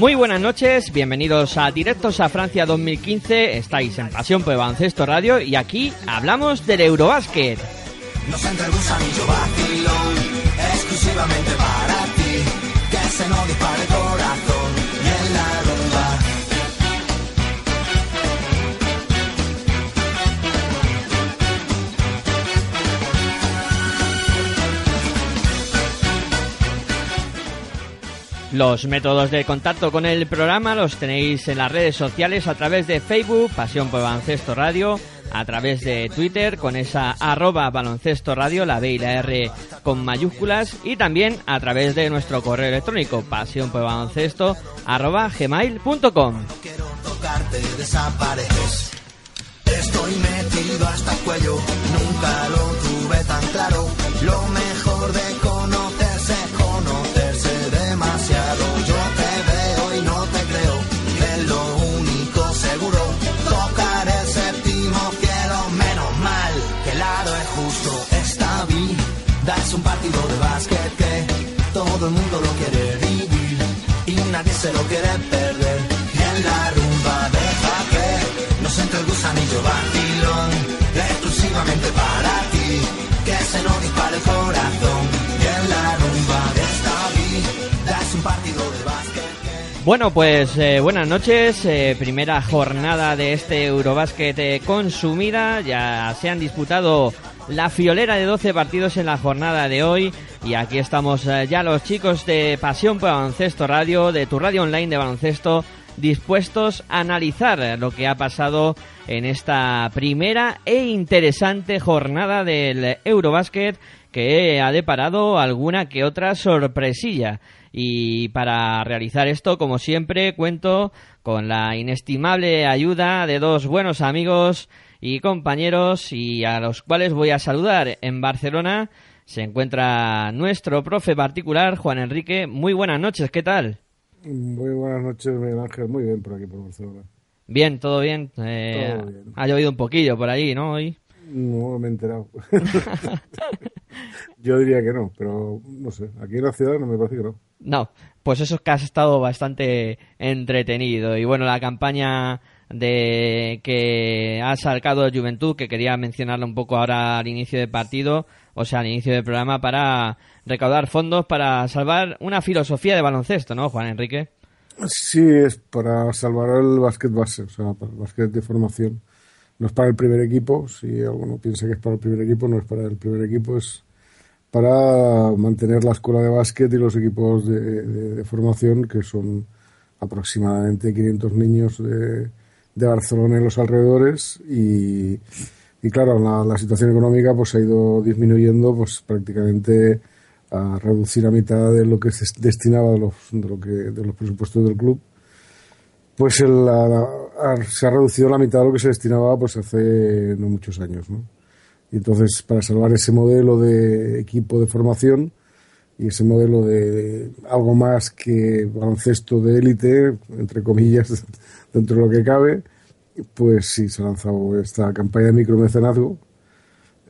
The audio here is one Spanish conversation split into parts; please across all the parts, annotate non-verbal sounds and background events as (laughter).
muy buenas noches, bienvenidos a Directos a Francia 2015. Estáis en Pasión por Baloncesto Radio y aquí hablamos del Eurobásquet. Nos Los métodos de contacto con el programa los tenéis en las redes sociales a través de Facebook, Pasión por Baloncesto Radio, a través de Twitter con esa arroba baloncesto radio, la B y la R con mayúsculas, y también a través de nuestro correo electrónico, pasión por baloncesto arroba gmail.com. Estoy metido hasta el cuello, nunca lo tuve tan claro. Lo mejor de todo el mundo lo quiere vivir y nadie se lo quiere perder. Y en la rumba deja que nos entre el gusanillo vacilón, exclusivamente para ti, que se nos dispare el corazón. Bueno, pues eh, buenas noches. eh, primera jornada de este Eurobásquet eh, consumida. Ya se han disputado la fiolera de 12 partidos en la jornada de hoy. Y aquí estamos eh, ya los chicos de Pasión por Baloncesto Radio, de tu radio online de baloncesto, dispuestos a analizar lo que ha pasado en esta primera e interesante jornada del Eurobásquet que ha deparado alguna que otra sorpresilla. Y para realizar esto, como siempre, cuento con la inestimable ayuda de dos buenos amigos y compañeros y a los cuales voy a saludar en Barcelona. Se encuentra nuestro profe particular, Juan Enrique. Muy buenas noches, ¿qué tal? Muy buenas noches, Miguel Ángel. Muy bien por aquí, por Barcelona. Bien, todo bien. Eh, Todo bien. Ha llovido un poquillo por allí, ¿no? Hoy. No me he enterado. (laughs) Yo diría que no, pero no sé. Aquí en la ciudad no me parece que no. No, pues eso es que has estado bastante entretenido. Y bueno, la campaña de que ha sacado Juventud, que quería mencionarla un poco ahora al inicio del partido, o sea, al inicio del programa, para recaudar fondos para salvar una filosofía de baloncesto, ¿no, Juan Enrique? Sí, es para salvar el básquet base, o sea, para el básquet de formación. No es para el primer equipo, si alguno piensa que es para el primer equipo, no es para el primer equipo, es para mantener la escuela de básquet y los equipos de, formación, que son aproximadamente 500 niños de, Barcelona y los alrededores. Y, y claro, la, la situación económica pues ha ido disminuyendo pues prácticamente a reducir a mitad de lo que se destinaba de los, de lo que, de los presupuestos del club, pues se ha reducido la mitad de lo que se destinaba pues hace no muchos años, ¿no? Y entonces, para salvar ese modelo de equipo de formación y ese modelo de, algo más que baloncesto de élite, entre comillas, (laughs) dentro de lo que cabe, pues sí, se ha lanzado esta campaña de micromecenazgo,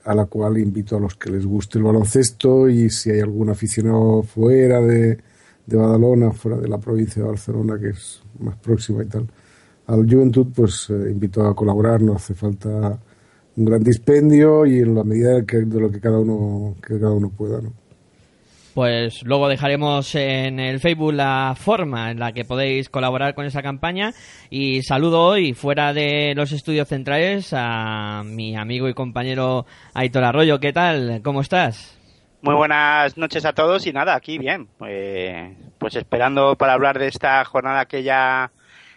a la cual invito a los que les guste el baloncesto y si hay algún aficionado fuera de, de Badalona, fuera de la provincia de Barcelona, que es más próxima y tal, al Juventud, pues eh, invito a colaborar, no hace falta un gran dispendio y en la medida de, lo que cada uno que cada uno pueda, ¿no? Pues luego dejaremos en el Facebook la forma en la que podéis colaborar con esa campaña y saludo hoy fuera de los estudios centrales a mi amigo y compañero Aitor Arroyo. ¿Qué tal? ¿Cómo estás? Muy buenas noches a todos y nada, aquí bien. Eh, pues esperando para hablar de esta jornada que ya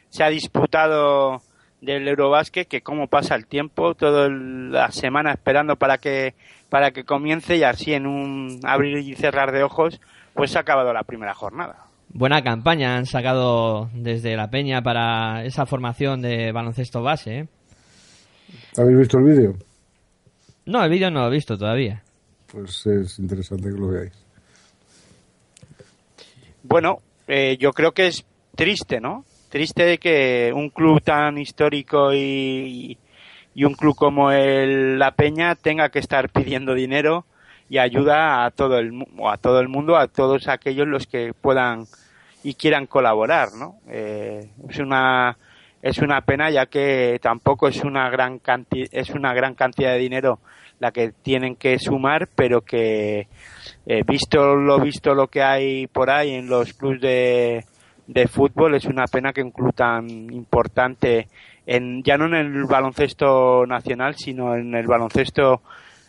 se ha disputado del Eurobásquet, que cómo pasa el tiempo, toda la semana esperando para que para que comience y así en un abrir y cerrar de ojos, pues se ha acabado la primera jornada. Buena campaña han sacado desde la Peña para esa formación de baloncesto base. ¿eh? ¿Habéis visto el vídeo? No, el vídeo no lo he visto todavía. Pues es interesante que lo veáis. Bueno, eh, yo creo que es triste, ¿no? triste de que un club tan histórico y, y un club como el La Peña tenga que estar pidiendo dinero y ayuda a todo el a todo el mundo, a todos aquellos los que puedan y quieran colaborar, ¿no? Eh, es una es una pena ya que tampoco es una gran cantidad es una gran cantidad de dinero la que tienen que sumar, pero que eh, visto lo visto lo que hay por ahí en los clubes de de fútbol es una pena que un club tan importante en, ya no en el baloncesto nacional sino en el baloncesto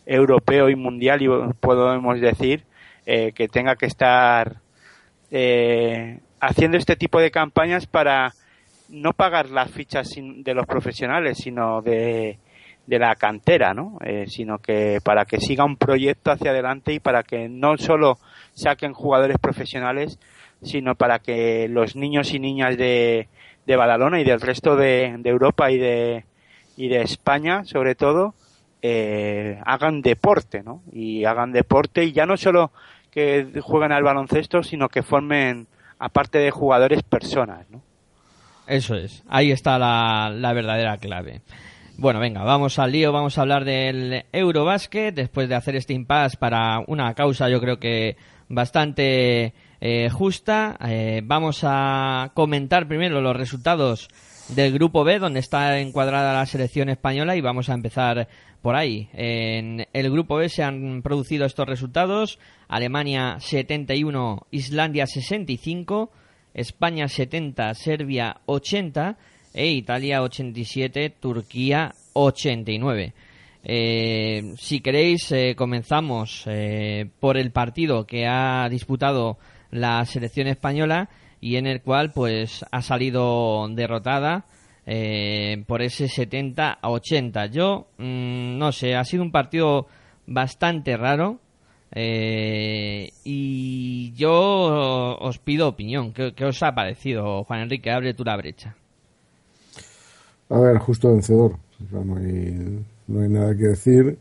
europeo y mundial y podemos decir eh, que tenga que estar eh, haciendo este tipo de campañas para no pagar las fichas de los profesionales sino de, de la cantera, ¿no? Eh, sino que para que siga un proyecto hacia adelante y para que no solo saquen jugadores profesionales, sino para que los niños y niñas de, de Badalona y del resto de, Europa y de, y de España, sobre todo, eh, hagan deporte, ¿no? Y hagan deporte y ya no solo que jueguen al baloncesto, sino que formen, aparte de jugadores, personas, ¿no? Eso es, ahí está la, la verdadera clave. Bueno, venga, vamos al lío, vamos a hablar del Eurobásquet, después de hacer este impasse para una causa yo creo que bastante eh, justa. Eh, vamos a comentar primero los resultados del grupo B, donde está encuadrada la selección española, y vamos a empezar por ahí. En el grupo B se han producido estos resultados: Alemania 71, Islandia 65, España 70, Serbia 80 e Italia 87, Turquía 89. Eh, si queréis, comenzamos por el partido que ha disputado la selección española y en el cual pues ha salido derrotada eh, por ese 70 a 80. Yo mm, no sé, ha sido un partido bastante raro eh, y yo os pido opinión. ¿Qué, os ha parecido, Juan Enrique? Abre tú la brecha. A ver, justo vencedor. no, hay, nada que decir.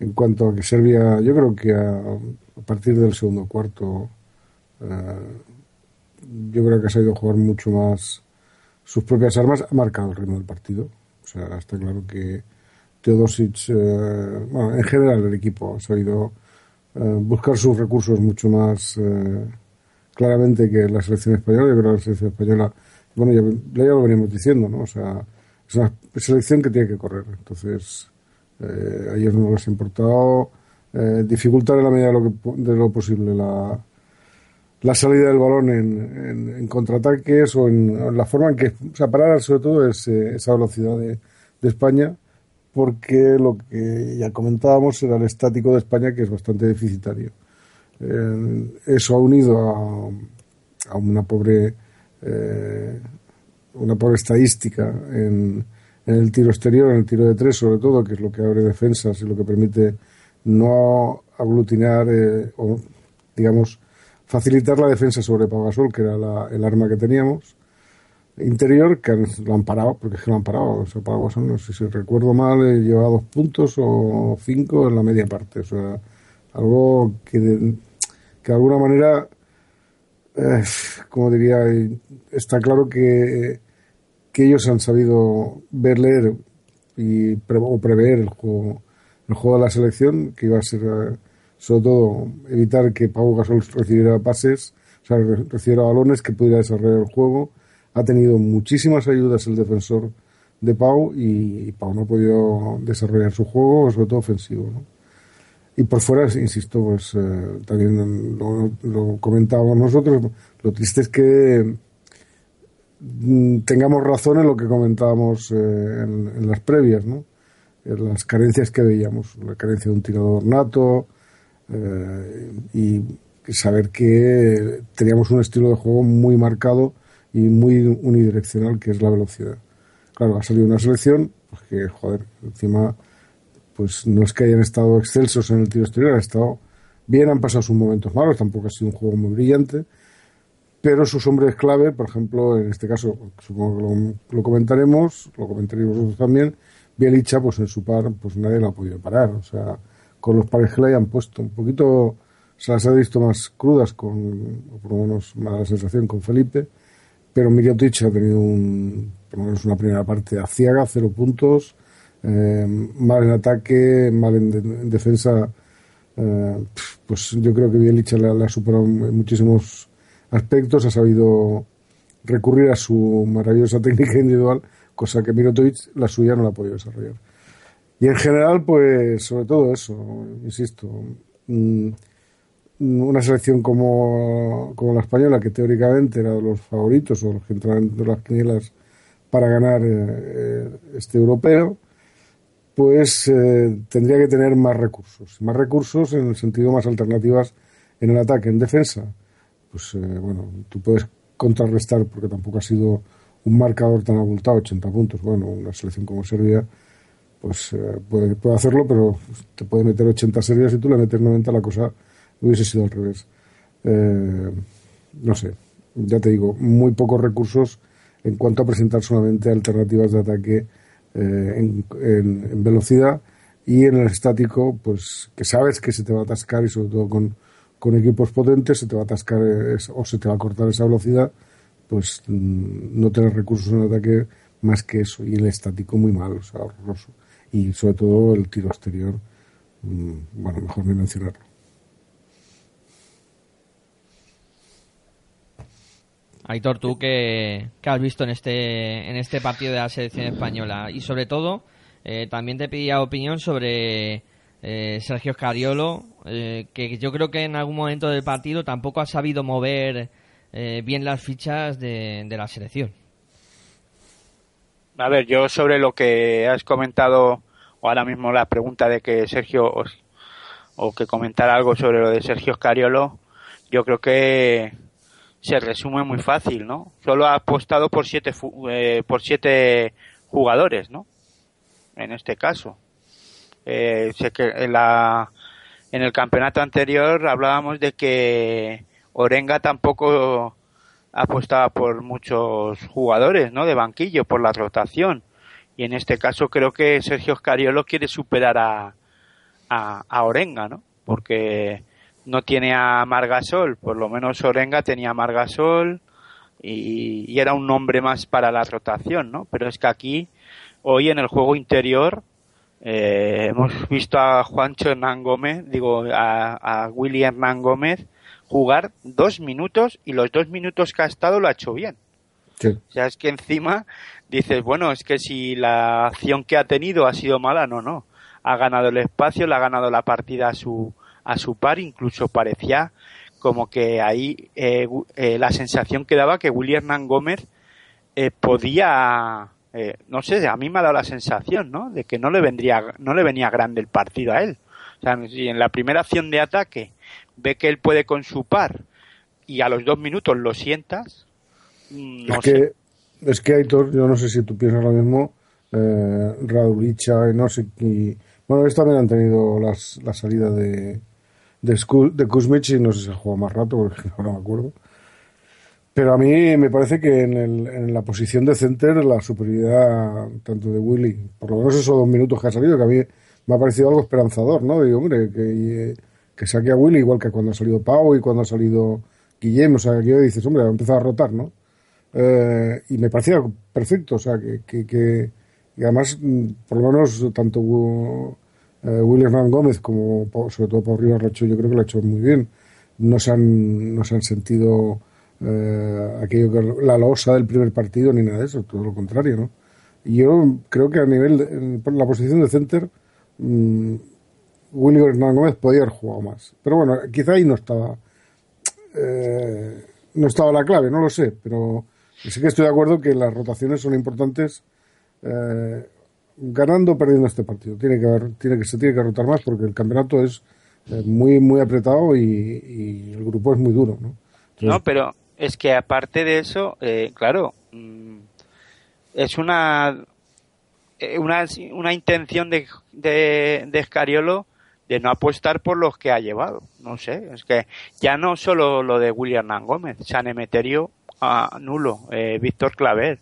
En cuanto a que Serbia, yo creo que a partir del segundo cuarto eh, yo creo que ha sabido jugar mucho más sus propias armas, ha marcado el ritmo del partido. O sea, está claro que Teodosic, eh, bueno, en general el equipo ha sabido eh, buscar sus recursos mucho más claramente que la selección española. Yo creo que la selección española, bueno, ya, lo veníamos diciendo, ¿no? O sea, es una selección que tiene que correr. Entonces, a ellos no les ha importado dificultar en la medida de lo, de lo posible la, la salida del balón en, en, contraataques o en, la forma en que, o sea, sobre todo es, eh, esa velocidad de, de, España, porque lo que ya comentábamos era el estático de España, que es bastante deficitario. Eh, eso ha unido a, a una pobre eh, una pobre estadística en, en, el tiro exterior, en el tiro de tres sobre todo, que es lo que abre defensas y lo que permite no aglutinar o digamos, facilitar la defensa sobre Pau Gasol, que era la- el arma que teníamos. Interior, que han- lo han parado, porque es que lo han parado. O sea, Pau no sé si recuerdo mal, eh, llevaba dos puntos o cinco en la media parte. O sea, algo que de, que de alguna manera, eh, como diría, está claro que, que ellos han sabido ver, leer y pre- o prever el juego, el juego de la selección, que iba a ser eh, sobre todo evitar que Pau Gasol recibiera pases, o sea, re- recibiera balones, que pudiera desarrollar el juego. Ha tenido muchísimas ayudas el defensor de Pau y, y Pau no ha podido desarrollar su juego, sobre todo ofensivo. ¿no? Y por fuera, insisto, pues eh, también lo, lo comentábamos nosotros, lo triste es que mm, tengamos razón en lo que comentábamos eh, en, las previas, ¿no? En las carencias que veíamos, la carencia de un tirador nato eh, y saber que teníamos un estilo de juego muy marcado y muy unidireccional, que es la velocidad. Claro, ha salido una selección, pues que, joder, encima pues no es que hayan estado excelsos en el tiro exterior, han estado bien, han pasado sus momentos malos, tampoco ha sido un juego muy brillante, pero sus hombres clave, por ejemplo, en este caso, supongo que lo, lo comentaremos, lo comentaréis vosotros también, Bielicha, pues en su par, pues nadie lo ha podido parar, o sea, con los pares que le hayan puesto, un poquito se las ha visto más crudas, con, o por lo menos me da la sensación, con Felipe, pero Miriotic ha tenido un, por lo menos una primera parte aciaga, cero puntos, eh, mal en ataque, mal en, de- en defensa. eh, pues yo creo que Bielicha le ha superado en muchísimos aspectos, ha sabido recurrir a su maravillosa técnica individual, cosa que Mirotovic la suya no la ha podido desarrollar. Y en general, pues sobre todo eso, insisto, mm, una selección como, la española, que teóricamente era de los favoritos o los que entraban de las quinielas para ganar eh, eh, este europeo, pues eh, tendría que tener más recursos. Más recursos en el sentido más alternativas en el ataque, en defensa. Pues eh, bueno, tú puedes contrarrestar porque tampoco ha sido un marcador tan abultado, 80 puntos. Bueno, una selección como Serbia pues eh, puede, puede hacerlo, pero te puede meter 80 serbias y tú le metes 90, la cosa hubiese sido al revés. Eh, no sé, ya te digo, muy pocos recursos en cuanto a presentar solamente alternativas de ataque en, en- en velocidad y en el estático, pues que sabes que se te va a atascar y sobre todo con, con equipos potentes se te va a atascar eh, es- o se te va a cortar esa velocidad, pues mm, no tener recursos en ataque más que eso y el estático muy mal, o sea, horroroso. Y sobre todo el tiro exterior, mm, bueno, mejor ni mencionarlo. Aitor, tú qué has visto en este, en este partido de la selección española y sobre todo eh, también te pedía opinión sobre eh, Sergio Scariolo, eh, que yo creo que en algún momento del partido tampoco ha sabido mover eh, bien las fichas de, de la selección. A ver, yo sobre lo que has comentado, o ahora mismo la pregunta de que Sergio, os- o que comentara algo sobre lo de Sergio Scariolo, yo creo que se resume muy fácil, ¿no? Solo ha apostado por siete, eh, por siete jugadores, ¿no? En este caso. Eh, sé que en, la, en el campeonato anterior hablábamos de que Orenga tampoco apostaba por muchos jugadores, ¿no? De banquillo, por la rotación. Y en este caso creo que Sergio Scariolo quiere superar a, a, a Orenga, ¿no? Porque no tiene a Margasol, por lo menos Orenga tenía a Margasol y, y era un nombre más para la rotación, ¿no? Pero es que aquí, hoy en el juego interior, eh, hemos visto a Juancho Hernán Gómez, digo, a, a Willy Hernán Gómez jugar dos minutos y los dos minutos que ha estado lo ha hecho bien. Sí. O sea, es que encima dices, bueno, es que si la acción que ha tenido ha sido mala, no, no. Ha ganado el espacio, le ha ganado la partida a su, a su par, incluso parecía como que ahí eh, eh, la sensación que daba que Willy Hernán Gómez eh, podía, eh, no sé, a mí me ha dado la sensación, ¿no? De que no le vendría, no le venía grande el partido a él. O sea, si en la primera acción de ataque ve que él puede con su par y a los dos minutos lo sientas, mm, no es sé. que es que Aitor, yo no sé si tú piensas lo mismo, eh, Radulicha y no sé y, bueno, ellos también han tenido las, la salida de de, de Kuzmich y no sé si ha jugado más rato, porque (laughs) no me acuerdo. Pero a mí me parece que en, el- en la posición de center la superioridad tanto de Willy, por lo menos esos dos minutos que ha salido, que a mí me ha parecido algo esperanzador, ¿no? Digo, hombre, que, que saque a Willy igual que cuando ha salido Pau y cuando ha salido Guillem, o sea, que dices, hombre, ha empezado a rotar, ¿no? Eh, y me parecía perfecto, o sea, que, que, que- y además, mm, por lo menos, tanto eh, Willy Hernán Gómez como sobre todo Pau Rivas lo yo creo que lo ha hecho muy bien. No se han, no se han sentido eh, aquello que la losa del primer partido ni nada de eso, todo lo contrario, ¿no? Yo creo que a nivel, de, la posición de center, mm, Willy Hernán Gómez podía haber jugado más. Pero bueno, quizá ahí no estaba, eh, no estaba la clave, no lo sé, pero sí que estoy de acuerdo que las rotaciones son importantes, eh, ganando o perdiendo este partido. Tiene que haber, tiene que se tiene que rotar más porque el campeonato es eh, muy muy apretado y, y el grupo es muy duro, ¿no? Entonces, No, pero es que aparte de eso, eh, claro, mm, es una, eh, una una intención de, de, de Scariolo de no apostar por los que ha llevado. No sé, es que ya no solo lo de William Gómez, San Emeterio ah, nulo, eh, Víctor Claver.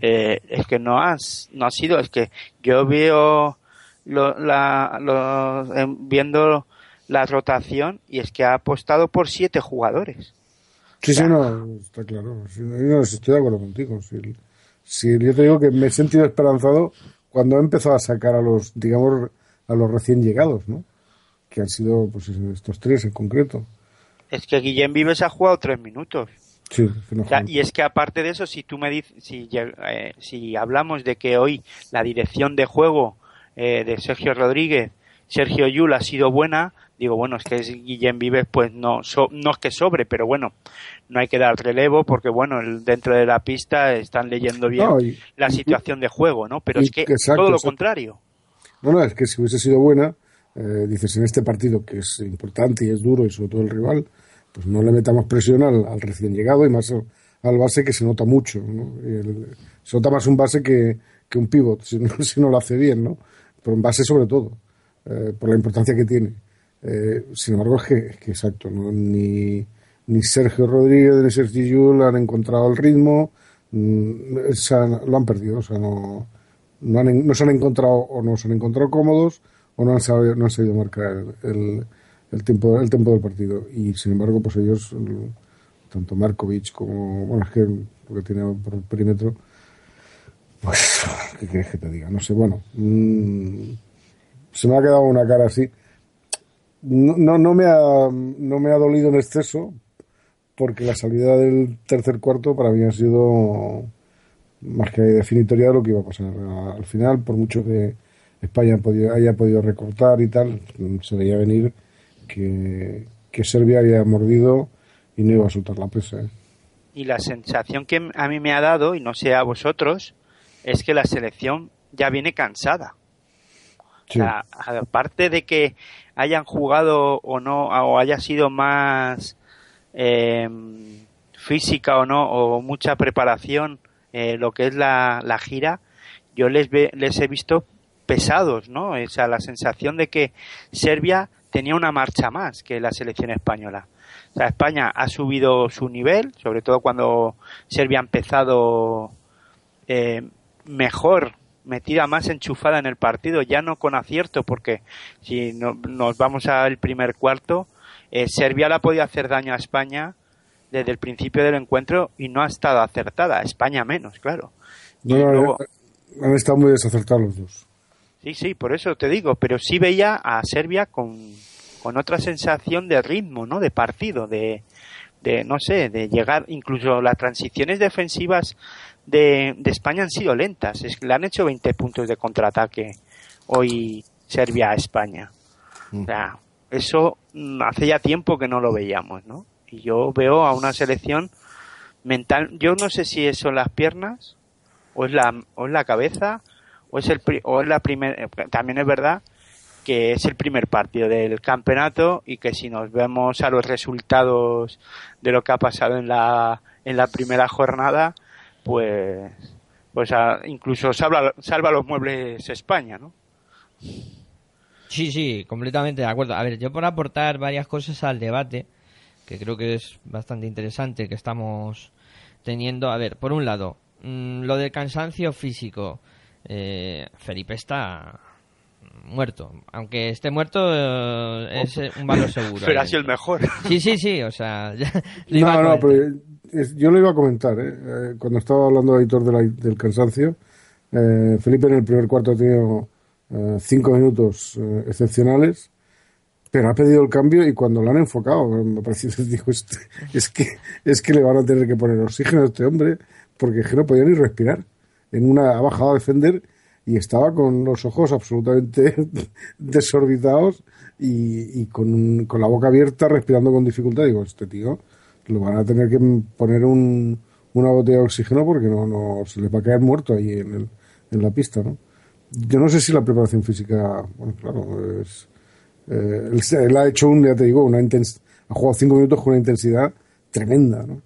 Eh, es que no has, no ha sido, es que yo veo lo, la, lo- viendo la rotación y es que ha apostado por siete jugadores. Sí, sí, no, está claro. Sí, no, estoy de acuerdo contigo. Sí, sí, yo te digo que me he sentido esperanzado cuando he empezado a sacar a los, digamos, a los recién llegados, ¿no? Que han sido, pues, estos tres en concreto. Es que Guillem Vives ha jugado tres minutos. Sí, O sea, y es que aparte de eso, si tú me dices, si, eh, si hablamos de que hoy la dirección de juego eh, de Sergio Rodríguez, Sergio Yul ha sido buena, digo, bueno, es que es Guillem Vives, pues no, so- no es que sobre, pero bueno, no hay que dar relevo porque bueno, dentro de la pista están leyendo bien No, y- la situación de juego, ¿no? Pero es que exacto, todo lo exacto. contrario. No, no, es que si hubiese sido buena, eh, dices, en este partido que es importante y es duro y sobre todo el rival, pues no le metamos presión al, al recién llegado y más al, base que se nota mucho, se nota más un base que, que un pivot, si no, (laughs) si no lo hace bien, ¿no? Pero un base sobre todo, eh, por la importancia que tiene. Eh, sin embargo, es que, es que exacto, ¿no? ni, ni Sergio Rodríguez ni Sergio Yul han encontrado el ritmo, mm, se han- lo han perdido, o sea, no, no, han, no se han encontrado o no se han encontrado cómodos o no han sabido, no han sabido marcar el, el, el tiempo el tiempo del partido. Y sin embargo pues ellos el- tanto Markovic como bueno es que lo que tiene por el perímetro pues qué quieres que te diga no sé bueno mm, se me ha quedado una cara así. No, no, no me ha no me ha dolido en exceso porque la salida del tercer cuarto para mí ha sido más que definitoria de lo que iba a pasar. Al final, por mucho que España haya podido recortar y tal, se veía venir que, que Serbia había mordido y no iba a soltar la presa. ¿eh? Y la sensación que a mí me ha dado, y no sé a vosotros, es que la selección ya viene cansada. Sí. Sea, aparte de que hayan jugado o no, o haya sido más eh, física o no, o mucha preparación, eh, lo que es la, la gira, yo les, ve, les he visto pesados, ¿no? O sea, la sensación de que Serbia tenía una marcha más que la selección española. O sea, España ha subido su nivel, sobre todo cuando Serbia ha empezado eh, mejor, metida más enchufada en el partido, ya no con acierto, porque si no- nos vamos al primer cuarto, eh, Serbia le ha podido hacer daño a España desde el principio del encuentro y no ha estado acertada, España menos, claro. No, no, luego- han estado muy desacertados los dos. Sí, sí, por eso te digo, pero sí veía a Serbia con, con otra sensación de ritmo, ¿no? De partido, de, de, no sé, de llegar, incluso las transiciones defensivas de, de España han sido lentas, es que le han hecho 20 puntos de contraataque hoy Serbia a España. O sea, eso mm, hace ya tiempo que no lo veíamos, ¿no? Y yo veo a una selección mental, yo no sé si son las piernas, o es la, o es la cabeza, o es el o es la primer, también es verdad que es el primer partido del campeonato y que si nos vemos a los resultados de lo que ha pasado en la en la primera jornada pues pues a- incluso salva salva los muebles España no Sí, Sí, sí, completamente de acuerdo. A ver, yo por aportar varias cosas al debate, que creo que es bastante interesante que estamos teniendo. A ver, por un lado, mm, lo del cansancio físico. Eh, Felipe está muerto. Aunque esté muerto, eh, es eh, un valor seguro. (laughs) Pero ha sido el mejor. Sí, sí, sí, o sea... (laughs) ya lo iba a No, no, comentar. pero es- yo lo iba a comentar, ¿eh? Eh, cuando estaba hablando editor de la- del cansancio, eh, Felipe en el primer cuarto ha tenido eh, cinco minutos eh, excepcionales, pero ha pedido el cambio y cuando lo han enfocado, me pareció, (laughs) digo, este- es, que, es que le van a tener que poner oxígeno a este hombre, porque es que no podía ni respirar. En una ha bajado a defender y estaba con los ojos absolutamente (laughs) desorbitados y, y con, con la boca abierta, respirando con dificultad. Digo, este tío lo van a tener que poner un, una botella de oxígeno porque no, se les va a caer muerto ahí en, el, en la pista, ¿no? Yo no sé si la preparación física, bueno, claro, es, eh, él, él ha hecho un, ya te digo, una intens ha jugado cinco minutos con una intensidad tremenda, ¿no?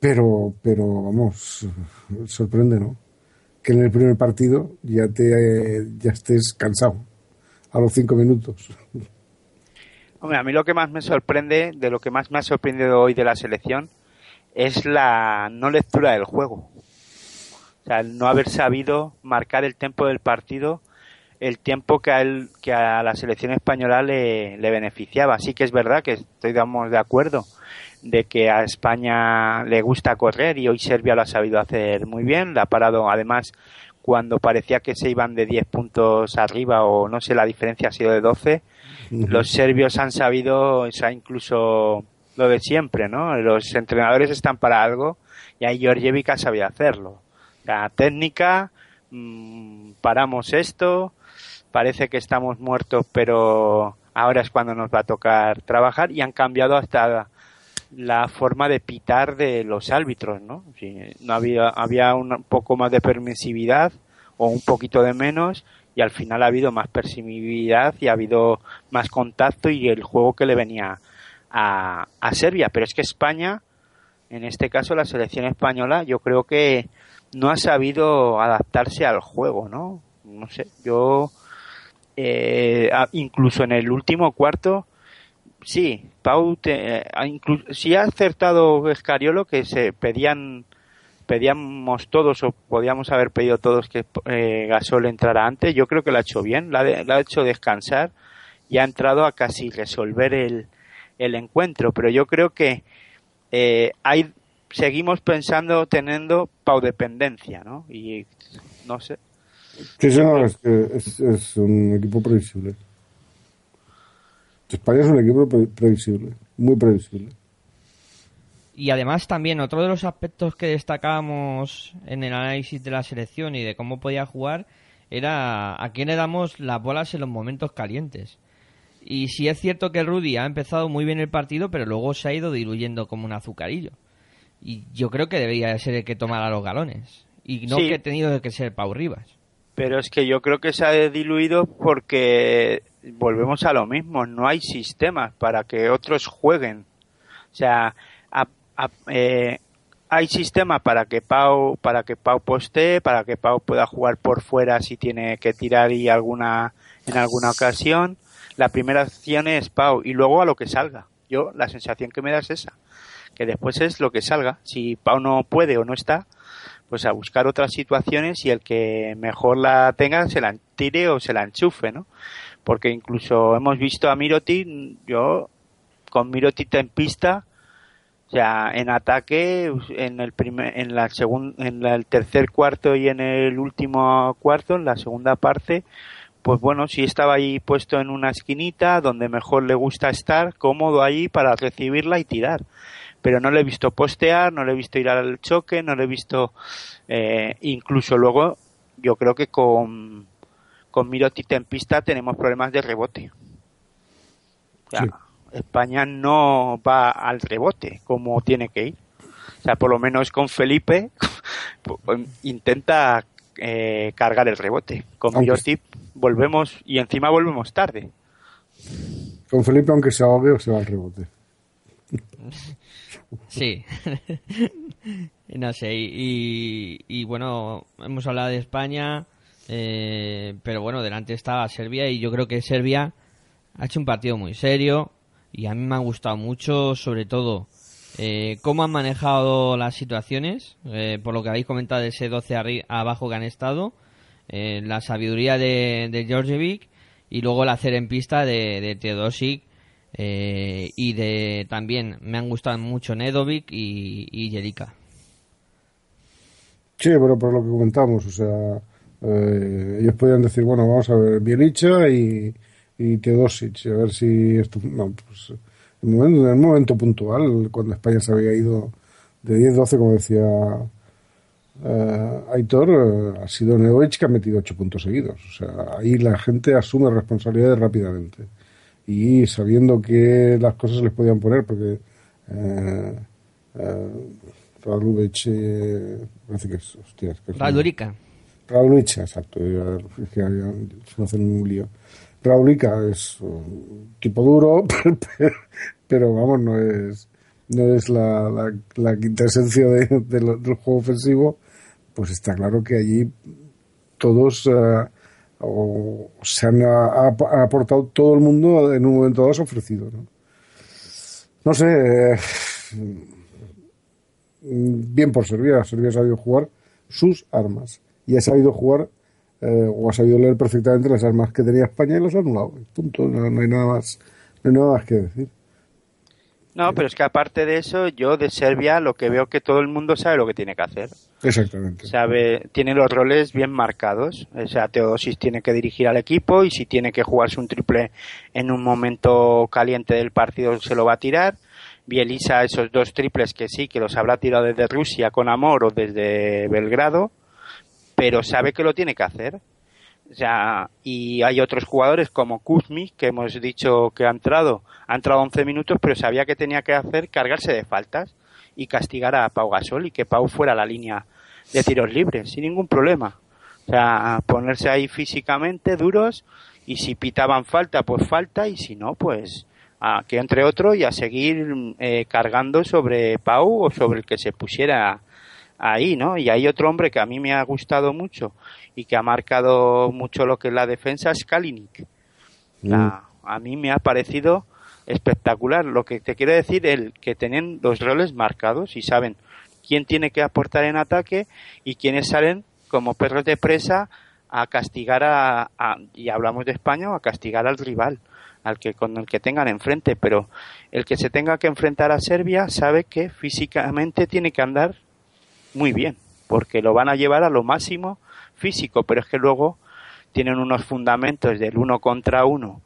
Pero, pero vamos, sorprende, ¿no? Que en el primer partido ya te, ya estés cansado a los cinco minutos. (laughs) Hombre, a mí lo que más me sorprende, de lo que más me ha sorprendido hoy de la selección, es la no lectura del juego. O sea, el no haber sabido marcar el tiempo del partido, el tiempo que a, él, que a la selección española le, beneficiaba. Sí que es verdad que estoy digamos, de acuerdo de que a España le gusta correr y hoy Serbia lo ha sabido hacer muy bien. La ha parado, además, cuando parecía que se iban de 10 puntos arriba o no sé, la diferencia ha sido de 12. Los serbios han sabido, o sea, incluso lo de siempre, ¿no? Los entrenadores están para algo y ahí Georgievic ha sabido hacerlo. La técnica, mm, paramos esto, parece que estamos muertos, pero ahora es cuando nos va a tocar trabajar y han cambiado hasta la forma de pitar de los árbitros, ¿no? Sí, no había, había un poco más de permisividad o un poquito de menos y al final ha habido más permisividad y ha habido más contacto y el juego que le venía a, a Serbia. Pero es que España, en este caso la selección española, yo creo que no ha sabido adaptarse al juego, ¿no? No sé, yo eh, incluso en el último cuarto sí, Pau te- eh, sí ha acertado Escariolo que se pedían pedíamos todos o podíamos haber pedido todos que eh, Gasol entrara antes. Yo creo que lo ha hecho bien, la, de- la ha hecho descansar y ha entrado a casi resolver el, el encuentro. Pero yo creo que eh, hay seguimos pensando teniendo paudependencia, ¿no? Y no sé. Sí, no, es, que es, es un equipo previsible. España es un equipo pre- previsible, muy previsible. Y además también otro de los aspectos que destacábamos en el análisis de la selección y de cómo podía jugar era a quién le damos las bolas en los momentos calientes. Y sí es cierto que Rudy ha empezado muy bien el partido, pero luego se ha ido diluyendo como un azucarillo. Y yo creo que debería ser el que tomara los galones. Y no Sí. que ha tenido que ser Pau Rivas. Pero es que yo creo que se ha diluido porque volvemos a lo mismo, no hay sistemas para que otros jueguen. O sea, eh, hay sistema para que Pau para que Pau postee, para que Pau pueda jugar por fuera si tiene que tirar y alguna en alguna ocasión. La primera opción es Pau y luego a lo que salga. Yo la sensación que me da es esa, que después es lo que salga. Si Pau no puede o no está, pues a buscar otras situaciones y el que mejor la tenga se la tire o se la enchufe, ¿no? Porque incluso hemos visto a Miroti, yo con Miroti en pista, o sea, en ataque, en el primer, en la segun- en el tercer cuarto y en el último cuarto, en la segunda parte, pues bueno, sí estaba ahí puesto en una esquinita donde mejor le gusta estar, cómodo ahí para recibirla y tirar. Pero no le he visto postear, no le he visto ir al choque, no le he visto, eh, incluso luego, yo creo que con, con Mirotic en pista tenemos problemas de rebote. O sea, Sí. España no va al rebote como tiene que ir. O sea, por lo menos con Felipe (laughs) intenta eh, cargar el rebote. Con Aunque- Mirotic volvemos y encima volvemos tarde. Con Felipe, aunque se ahogue, se va al rebote. (laughs) Sí. (laughs) no sé, y, y bueno, hemos hablado de España, Eh, pero bueno, delante estaba Serbia y yo creo que Serbia ha hecho un partido muy serio y a mí me ha gustado mucho, sobre todo, eh, cómo han manejado las situaciones, eh, por lo que habéis comentado de ese 12 abajo que han estado, eh, la sabiduría de, de Georgievic y luego el hacer en pista de, de Teodosic y de también me han gustado mucho Nedovic y, y. Sí, pero por lo que comentamos, o sea, ellos podían decir, bueno, vamos a ver, Bielicha y, y Teodosic, a ver si esto, no, pues en el momento puntual, cuando España se había ido de 10-12, como decía eh, Aitor, eh, ha sido Neovic que ha metido 8 puntos seguidos. O sea, ahí la gente asume responsabilidades rápidamente. Y sabiendo que las cosas se les podían poner, porque eh, eh, eh parece que es, hostia, es que es exacto. Es que se hacen un lío. Raulica es un tipo duro, (laughs) pero vamos, no es no es la, la, la quinta esencia de, del juego ofensivo, pues está claro que allí todos uh, o se han ha, ha aportado todo el mundo en un momento dado se ha ofrecido. ¿no? no sé, eh, bien por Serbia, Serbia ha sabido jugar sus armas y ha sabido jugar eh, o ha sabido leer perfectamente las armas que tenía España y las ha anulado. Punto. No, hay nada más, no hay nada más que decir. No, pero es que aparte de eso, yo de Serbia lo que veo que todo el mundo sabe lo que tiene que hacer. Exactamente. Sabe, tiene los roles bien marcados. O sea, Teodosis tiene que dirigir al equipo y si tiene que jugarse un triple en un momento caliente del partido se lo va a tirar. Bielisa esos dos triples que sí, que los habrá tirado desde Rusia con amor o desde Belgrado pero sabe que lo tiene que hacer. O sea, y hay otros jugadores como Kuzmi, que hemos dicho que ha entrado, ha entrado 11 minutos, pero sabía que tenía que hacer cargarse de faltas y castigar a Pau Gasol y que Pau fuera a la línea de tiros libres, sin ningún problema. O sea, ponerse ahí físicamente duros y si pitaban falta, pues falta y si no, pues a que entre otro y a seguir eh, cargando sobre Pau o sobre el que se pusiera ahí, ¿no? Y hay otro hombre que a mí me ha gustado mucho y que ha marcado mucho lo que es la defensa, es Kalinic. Mm. a mí me ha parecido espectacular. Lo que te quiero decir es que tienen los roles marcados y saben quién tiene que aportar en ataque y quiénes salen como perros de presa a castigar a, y hablamos de España, a castigar al rival, al que con el que tengan enfrente, pero el que se tenga que enfrentar a Serbia sabe que físicamente tiene que andar muy bien, porque lo van a llevar a lo máximo físico, pero es que luego tienen unos fundamentos del uno contra uno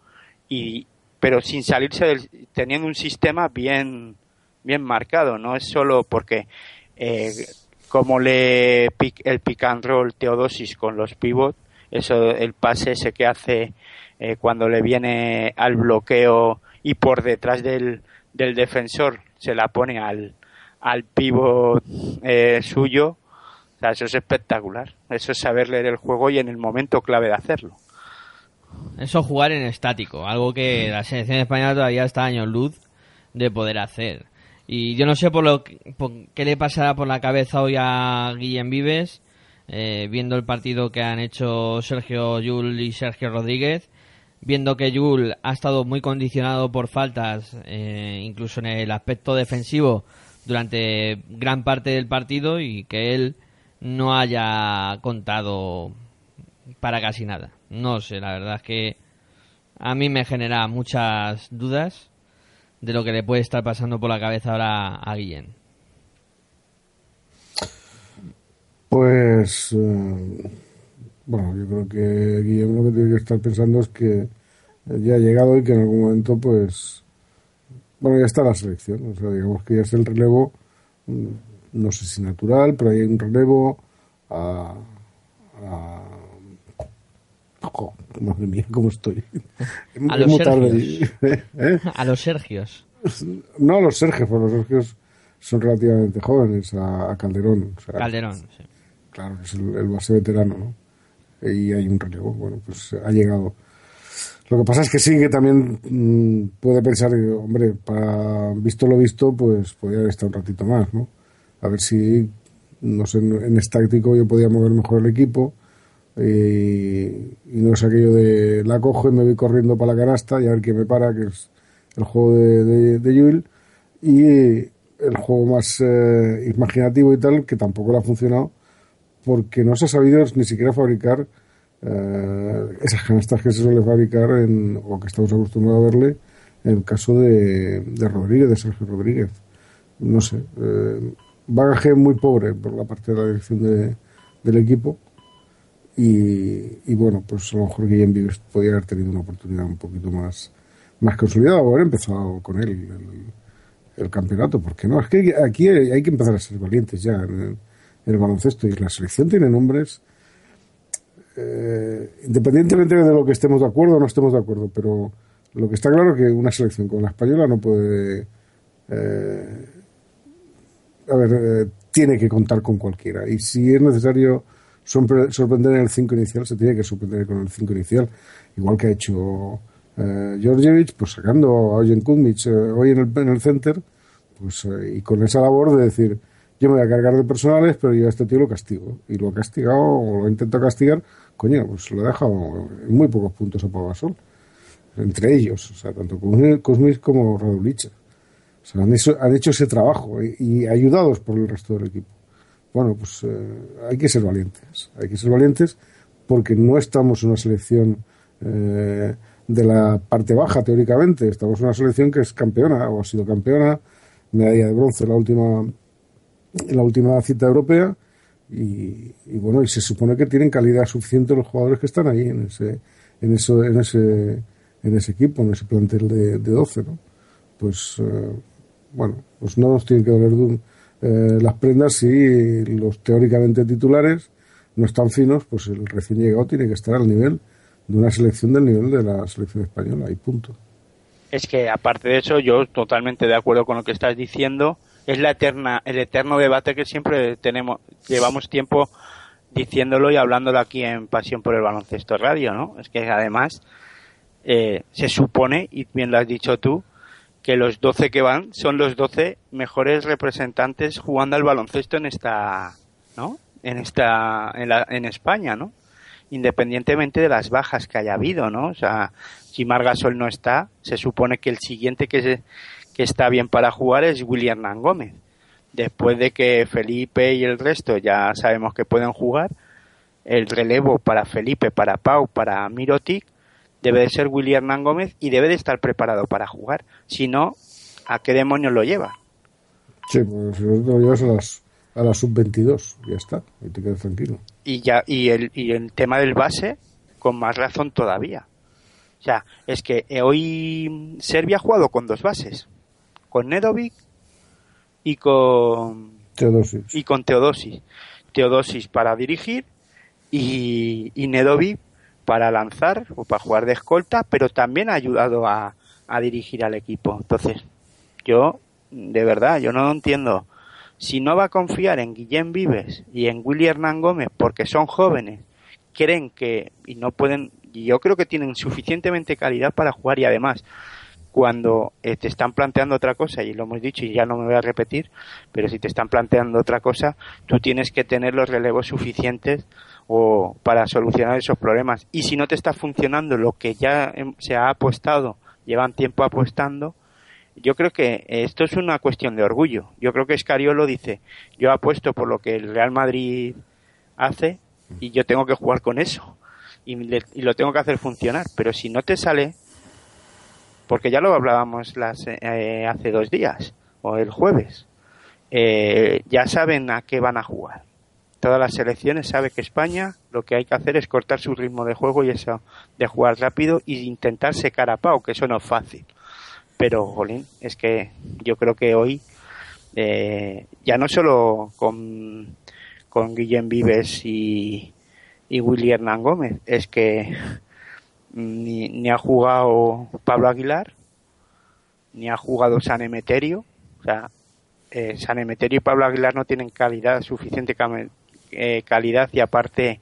y pero sin salirse del teniendo un sistema bien bien marcado, no es solo porque eh, como le el pick and roll Teodosis con los pivot, eso el pase ese que hace eh, cuando le viene al bloqueo y por detrás del, del defensor se la pone al, al pivot eh, suyo, eso es espectacular. Eso es saber leer el juego y en el momento clave de hacerlo. Eso jugar en estático, algo que la selección española todavía está años luz de poder hacer. Y yo no sé por lo que, qué le pasará por la cabeza hoy a Guillem Vives, eh, viendo el partido que han hecho Sergio Yul y Sergio Rodríguez, viendo que Yul ha estado muy condicionado por faltas, eh, incluso en el aspecto defensivo, durante gran parte del partido y que él no haya contado para casi nada. No sé, la verdad es que a mí me genera muchas dudas de lo que le puede estar pasando por la cabeza ahora a Guillén. Pues, eh, bueno, yo creo que Guillén lo que tiene que estar pensando es que ya ha llegado y que en algún momento, pues, bueno, ya está la selección, o sea, digamos que ya es el relevo, mm, no sé si natural, pero hay un relevo a... a madre mía, cómo estoy. (laughs) A los, Sergios. (laughs) ¿Eh? a los Sergios. No a los Sergios, porque los Sergios son relativamente jóvenes, a, Calderón. Calderón, sí. Claro, es el, el, base veterano, ¿no? Y hay un relevo, bueno, pues ha llegado. Lo que pasa es que sí que también mmm, puede pensar, hombre, para visto lo visto, pues podría haber estado un ratito más, ¿no? A ver si, no sé, en estático yo podía mover mejor el equipo y, no es aquello de la cojo y me voy corriendo para la canasta y a ver quién me para, que es el juego de, de, de y el juego más eh, imaginativo y tal, que tampoco le ha funcionado, porque no se ha sabido ni siquiera fabricar eh, esas canastas que se suele fabricar en, o que estamos acostumbrados a verle en el caso de, de Rodríguez, de Sergio Rodríguez. No sé, eh, bagaje muy pobre por la parte de la dirección de, del equipo y, bueno, pues a lo mejor Guillem Vives podría haber tenido una oportunidad un poquito más, más consolidada o haber empezado con él el, campeonato, porque no, es que aquí hay, que empezar a ser valientes ya en el, baloncesto y la selección tiene nombres, eh, independientemente de lo que estemos de acuerdo o no estemos de acuerdo, pero lo que está claro es que una selección con la española no puede... Eh, a ver, eh, tiene que contar con cualquiera. Y si es necesario sorprender en el 5 inicial, se tiene que sorprender con el 5 inicial, igual que ha hecho eh, Georgievich, pues sacando a Ojen Kudmich eh, hoy en el, en el center, pues y con esa labor de decir, yo me voy a cargar de personales, pero yo a este tío lo castigo. Y lo ha castigado, o lo intento castigar, coño, pues lo ha dejado en muy pocos puntos a Pavasol. Entre ellos, o sea, tanto Kuzmich como Radulicha. O sea, han hecho, han hecho ese trabajo y, ayudados por el resto del equipo. Bueno, pues eh, hay que ser valientes. Hay que ser valientes porque no estamos en una selección eh, de la parte baja, teóricamente. Estamos en una selección que es campeona o ha sido campeona, medalla de bronce en la última, en la última cita europea. Y, bueno, y se supone que tienen calidad suficiente los jugadores que están ahí en ese, en eso, en ese, en ese equipo, en ese plantel de, de 12, ¿no? Pues eh, bueno, pues no nos tienen que doler eh, las prendas si los teóricamente titulares no están finos, pues el recién llegado tiene que estar al nivel de una selección del nivel de la selección española y punto. Es que aparte de eso, yo totalmente de acuerdo con lo que estás diciendo, es la eterna, el eterno debate que siempre tenemos, llevamos tiempo diciéndolo y hablándolo aquí en Pasión por el Baloncesto Radio, ¿no? Es que además eh, se supone, y bien lo has dicho tú, que los 12 que van son los 12 mejores representantes jugando al baloncesto en esta, ¿no? En esta, en, la, en España, ¿no? Independientemente de las bajas que haya habido, ¿no? O sea, si Margasol no está, se supone que el siguiente que, que está bien para jugar es William Hernán Gómez. Después de que Felipe y el resto ya sabemos que pueden jugar, el relevo para Felipe, para Pau, para Mirotic debe de ser William Hernán Gómez y debe de estar preparado para jugar. Si no, ¿a qué demonios lo lleva? Sí, pues lo llevas a las, a las sub-22, ya está, y te quedas tranquilo. Y, ya, y, el, y el tema del base, con más razón todavía. O sea, es que hoy Serbia ha jugado con dos bases, con Nedovic y con Teodosis. Y con Teodosis. Teodosis para dirigir y, y Nedovic para lanzar o para jugar de escolta, pero también ha ayudado a, dirigir al equipo. Entonces, yo, de verdad, yo no lo entiendo. Si no va a confiar en Guillén Vives y en Willy Hernán Gómez porque son jóvenes, creen que, y no pueden, y yo creo que tienen suficientemente calidad para jugar y además, cuando eh, te están planteando otra cosa, y lo hemos dicho y ya no me voy a repetir, pero si te están planteando otra cosa, tú tienes que tener los relevos suficientes o para solucionar esos problemas. Y si no te está funcionando lo que ya em, se ha apostado, llevan tiempo apostando, yo creo que esto es una cuestión de orgullo. Yo creo que Escariolo dice, yo apuesto por lo que el Real Madrid hace y yo tengo que jugar con eso y, lo tengo que hacer funcionar. Pero si no te sale, porque ya lo hablábamos las, eh, hace dos días o el jueves, eh, ya saben a qué van a jugar todas las selecciones sabe que España lo que hay que hacer es cortar su ritmo de juego y eso de jugar rápido y intentar secar a Pau, que eso no es fácil. Pero, jolín, es que yo creo que hoy, eh, ya no solo con, con Guillem Vives y, y Willy Hernán Gómez, es que ni, ni ha jugado Pablo Aguilar, ni ha jugado San Emeterio, o sea, eh, San Emeterio y Pablo Aguilar no tienen calidad suficiente eh, calidad y aparte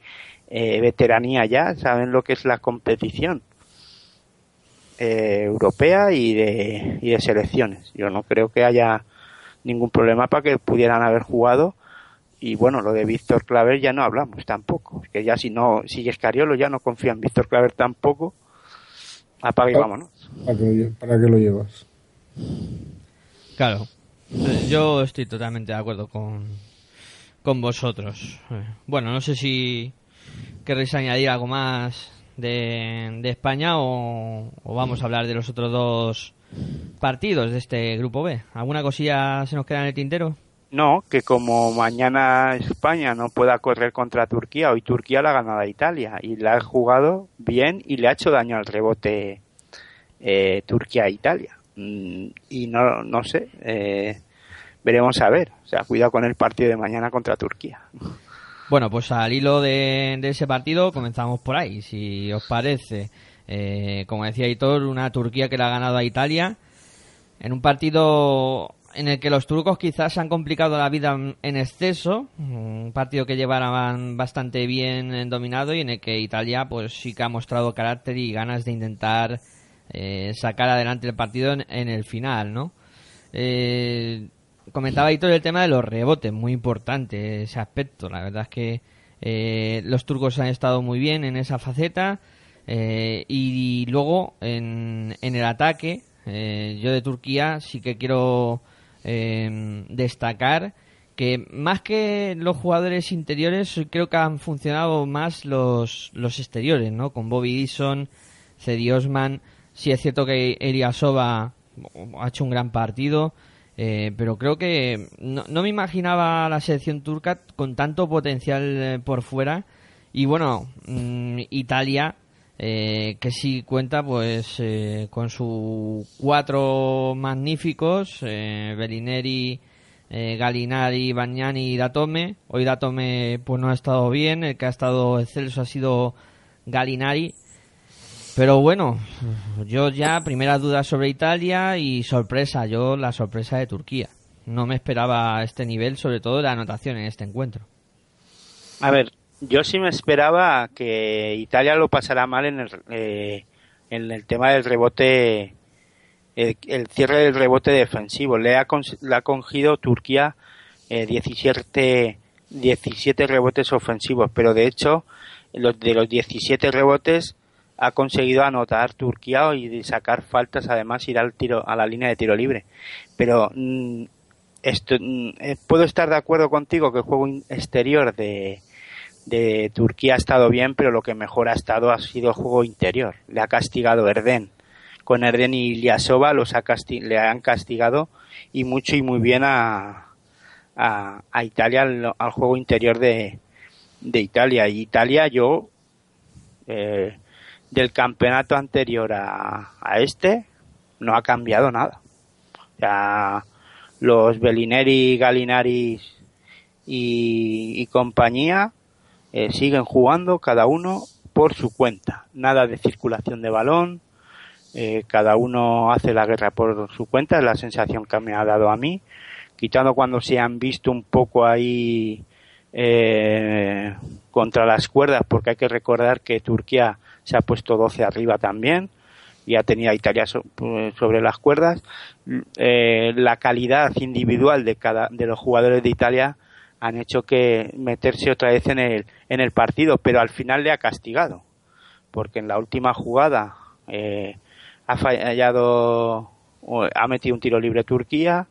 eh, veteranía ya, saben lo que es la competición eh, europea y de, y de selecciones. Yo no creo que haya ningún problema para que pudieran haber jugado y bueno, lo de Víctor Claver ya no hablamos tampoco. Que ya si no sigue Escariolo ya no confía en Víctor Claver tampoco. Apaga y vámonos. ¿Para qué, ¿Para qué lo llevas? Claro. Yo estoy totalmente de acuerdo con, con vosotros. Bueno, no sé si queréis añadir algo más de, de España o, o, vamos a hablar de los otros dos partidos de este grupo B. ¿Alguna cosilla se nos queda en el tintero? No, que como mañana España no pueda correr contra Turquía, hoy Turquía la ha ganado a Italia y la ha jugado bien y le ha hecho daño al rebote eh, Turquía-Italia. Mm, y no, no sé, eh, veremos a ver. O sea, cuidado con el partido de mañana contra Turquía. Bueno, pues al hilo de, ese partido comenzamos por ahí, si os parece. Eh, como decía Hitor, una Turquía que la ha ganado a Italia en un partido en el que los turcos quizás han complicado la vida en exceso, un partido que llevaban bastante bien dominado y en el que Italia pues sí que ha mostrado carácter y ganas de intentar eh, sacar adelante el partido en, en el final, ¿no? Eh, comentaba Hitor el tema de los rebotes, muy importante ese aspecto, la verdad es que eh, los turcos han estado muy bien en esa faceta y, y, luego en, en el ataque yo de Turquía sí que quiero eh, destacar que más que los jugadores interiores, creo que han funcionado más los, los exteriores, ¿no? Con Bobby Dixon, Cedi Osman, sí es cierto que Eliasova ha hecho un gran partido, eh, pero creo que no, no, me imaginaba la selección turca con tanto potencial eh, por fuera. Y bueno, mmm, Italia, eh, que sí cuenta pues eh, con sus cuatro magníficos, eh, Bellineri, eh, Galinari, Bagnani y Datome. Hoy Datome pues no ha estado bien, el que ha estado excelso ha sido Galinari. Pero bueno, yo ya primera duda sobre Italia y sorpresa, yo la sorpresa de Turquía. No me esperaba este nivel, sobre todo de anotación en este encuentro. A ver, yo sí me esperaba que Italia lo pasara mal en el, eh, en el tema del rebote, el, el, cierre del rebote defensivo. Le ha, le ha cogido Turquía eh, 17, 17 rebotes ofensivos, pero de hecho, los, de los 17 rebotes ha conseguido anotar Turquía y sacar faltas, además ir al tiro, a la línea de tiro libre. Pero mm, mm, puedo estar de acuerdo contigo que el juego exterior de, de Turquía ha estado bien, pero lo que mejor ha estado ha sido el juego interior. Le ha castigado Erden. Con Erden y Ilyasova los ha le han castigado y mucho y muy bien a, a, Italia al, juego interior de, de Italia. Y Italia yo eh, del campeonato anterior a, este no ha cambiado nada. O sea, los Bellineri, Galinari y compañía eh, siguen jugando cada uno por su cuenta. Nada de circulación de balón, eh, cada uno hace la guerra por su cuenta, es la sensación que me ha dado a mí, quitando cuando se han visto un poco ahí eh, contra las cuerdas, porque hay que recordar que Turquía se ha puesto 12 arriba también y ha tenido a Italia so, sobre las cuerdas. Eh, la calidad individual de cada de los jugadores de Italia han hecho que meterse otra vez en el, en el partido, pero al final le ha castigado, porque en la última jugada eh, ha fallado, ha metido un tiro libre Turquía,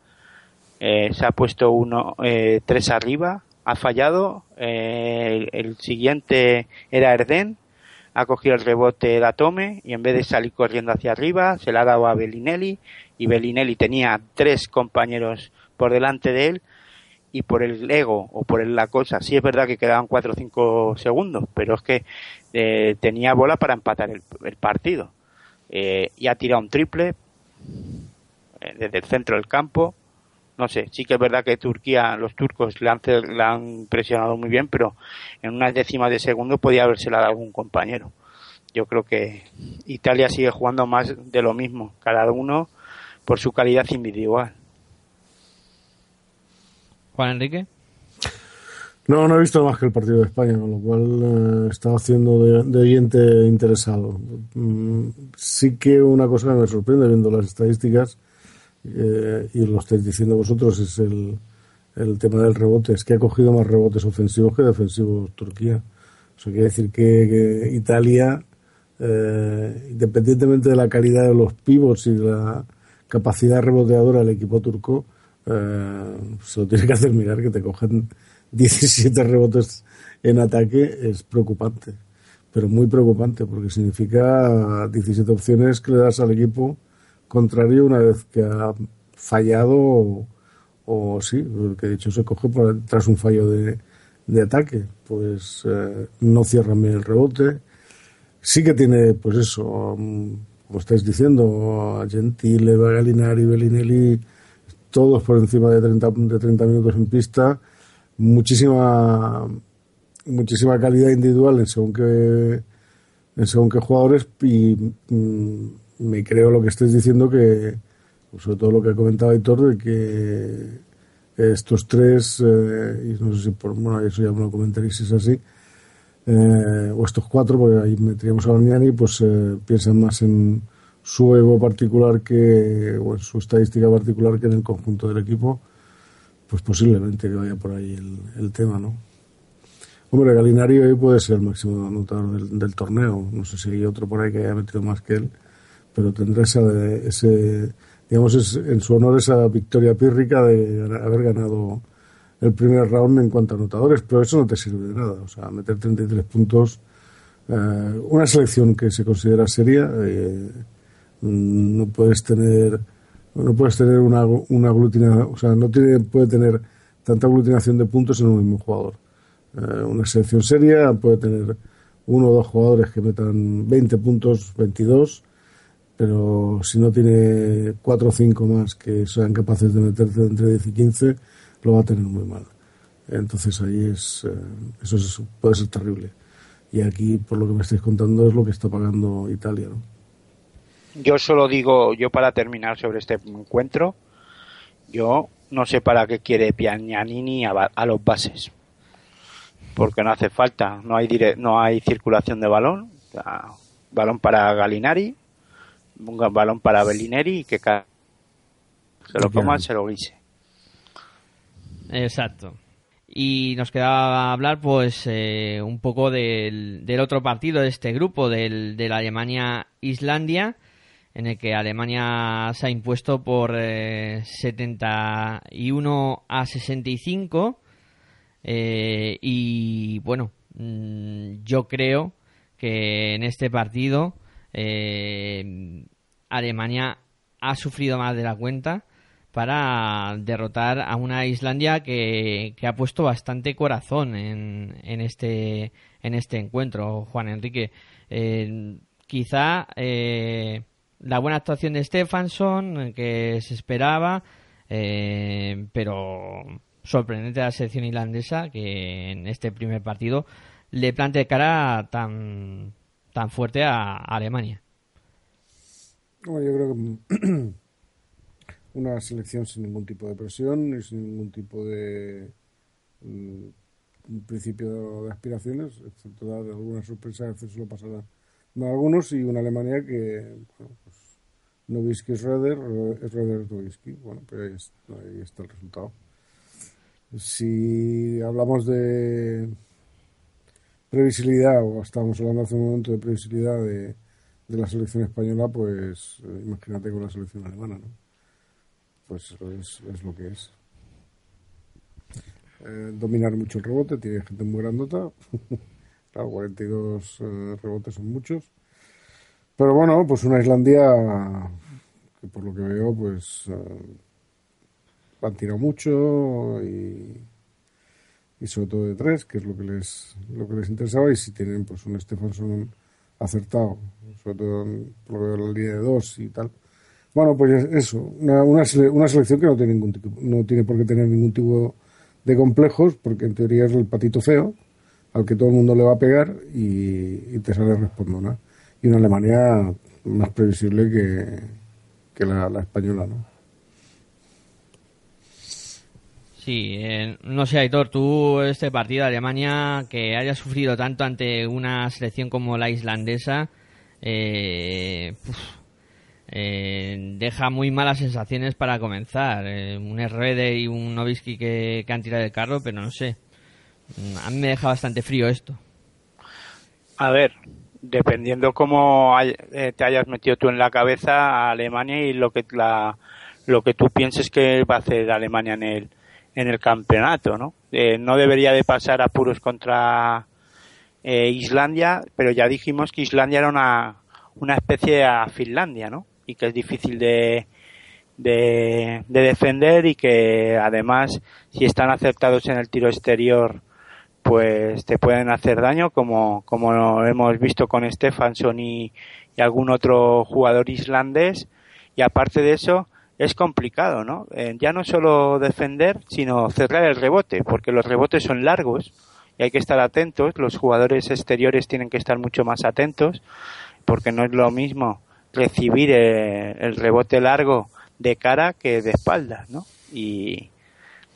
eh, se ha puesto uno, eh, tres arriba, ha fallado, eh, el, el, siguiente era Erden, ha cogido el rebote la tome y en vez de salir corriendo hacia arriba se la ha dado a Bellinelli y Bellinelli tenía tres compañeros por delante de él y por el ego o por la cosa, sí es verdad que quedaban 4 o 5 segundos, pero es que eh, tenía bola para empatar el, el partido. Eh, y ha tirado un triple eh, desde el centro del campo. No sé, sí que es verdad que Turquía, los turcos le han, han presionado muy bien, pero en unas décimas de segundo podía haberse dado algún compañero. Yo creo que Italia sigue jugando más de lo mismo, cada uno por su calidad individual. Juan Enrique. No, no he visto más que el partido de España, con lo cual eh, estaba haciendo de, de, oyente interesado. Mm, sí que una cosa que me sorprende viendo las estadísticas, eh, y lo estáis diciendo vosotros, es el, el tema del rebote, es que ha cogido más rebotes ofensivos que defensivos Turquía. Eso quiere decir que, Italia, eh, independientemente de la calidad de los pivots y la capacidad reboteadora del equipo turco, eh, se lo tiene que hacer mirar que te cogen (laughs) 17 rebotes en ataque es preocupante, pero muy preocupante porque significa 17 opciones que le das al equipo contrario una vez que ha fallado o, sí, que de hecho se coge tras un fallo de, ataque, pues eh, no cierran bien el rebote. Sí que tiene, pues eso, mm, como estáis diciendo, Gentile, Galinari, Bellinelli, todos por encima de 30, de 30 minutos en pista, muchísima muchísima calidad individual en según qué en según qué jugadores y mm, me creo lo que estáis diciendo que sobre todo lo que ha comentado Aitor de que estos tres eh, y no sé si por bueno eso ya me lo comentaréis si es así eh, o estos cuatro porque ahí meteríamos a Barniani pues eh, piensan más en su ego particular que o su estadística particular que en el conjunto del equipo pues posiblemente que vaya por ahí el, tema no Hombre, Galinari hoy puede ser el máximo anotador del, torneo. No sé si hay otro por ahí que haya metido más que él, pero tendrá esa, ese, digamos, es, en su honor esa victoria pírrica de haber ganado el primer round en cuanto a anotadores, pero eso no te sirve de nada. O sea, meter 33 puntos, eh, una selección que se considera seria, eh, no puedes tener, no puedes tener una, una aglutinación, o sea, no tiene, puede tener tanta aglutinación de puntos en un mismo jugador. Eh, una selección seria puede tener uno o dos jugadores que metan 20 puntos, 22, pero si no tiene cuatro o cinco más que sean capaces de meterse entre 10 y 15, lo va a tener muy mal. Entonces ahí es, eh, eso puede ser terrible. Y aquí, por lo que me estáis contando, es lo que está pagando Italia. ¿no? Yo solo digo, yo para terminar sobre este encuentro, yo no sé para qué quiere Piagnanini a los bases porque no hace falta, no hay no hay circulación de balón, balón para Galinari, un balón para Bellineri y que se lo coma, se lo guise. Exacto. Y nos quedaba hablar pues eh, un poco del, del, otro partido de este grupo, del, de la Alemania-Islandia, en el que Alemania se ha impuesto por 71 eh, a 65 eh, y bueno, mm, yo creo que en este partido eh, Alemania ha sufrido más de la cuenta para derrotar a una Islandia que, ha puesto bastante corazón en, en, este, en este encuentro, Juan Enrique. Eh, quizá la buena actuación de Stefansson, que se esperaba, pero sorprendente la selección irlandesa que en este primer partido le plante cara tan, tan fuerte a, Alemania. yo creo que (clears throat) una selección sin ningún tipo de presión y sin ningún tipo de mm, principio de aspiraciones, excepto dar alguna sorpresa, a veces lo pasará a algunos, y una Alemania que, bueno, Novisky es Röder, es Röder Novisky, bueno, pero ahí está el resultado. Si hablamos de previsibilidad, o estábamos hablando hace un momento de previsibilidad de, la selección española, pues eh, imagínate con la selección alemana, ¿no? Pues es, es lo que es. Eh, dominar mucho el rebote, tiene gente muy grandota. (laughs) claro, 42 eh, rebotes son muchos. Pero bueno, pues una Islandia que por lo que veo, pues han tirado mucho y, sobre todo de tres, que es lo que les lo que les interesaba, y si tienen pues un Stefansson acertado, sobre todo por lo la línea de dos y tal. Bueno, pues eso, una, una, selección que no tiene ningún no tiene por qué tener ningún tipo de complejos, porque en teoría es el patito feo, al que todo el mundo le va a pegar y, te sale respondona. Y una Alemania más previsible que, que la, la española, ¿no? Sí, eh, no sé, Aitor, tú este partido de Alemania que haya sufrido tanto ante una selección como la islandesa, eh, eh, deja muy malas sensaciones para comenzar. Eh, un Herrede y un Novisky que, que han tirado el carro, pero no sé. A mí me deja bastante frío esto. A ver, dependiendo cómo hay- eh, te hayas metido tú en la cabeza a Alemania y lo que la lo que tú pienses que va a hacer Alemania en el en el campeonato, ¿no? Eh, no debería de pasar apuros contra eh, Islandia, pero ya dijimos que Islandia era una una especie a Finlandia, ¿no? Y que es difícil de de, de defender y que además si están aceptados en el tiro exterior pues te pueden hacer daño como, como hemos visto con Stefansson y, y algún otro jugador islandés y aparte de eso es complicado, ¿no? Eh, ya no solo defender, sino cerrar el rebote, porque los rebotes son largos y hay que estar atentos, los jugadores exteriores tienen que estar mucho más atentos, porque no es lo mismo recibir eh, el rebote largo de cara que de espaldas, ¿no? Y,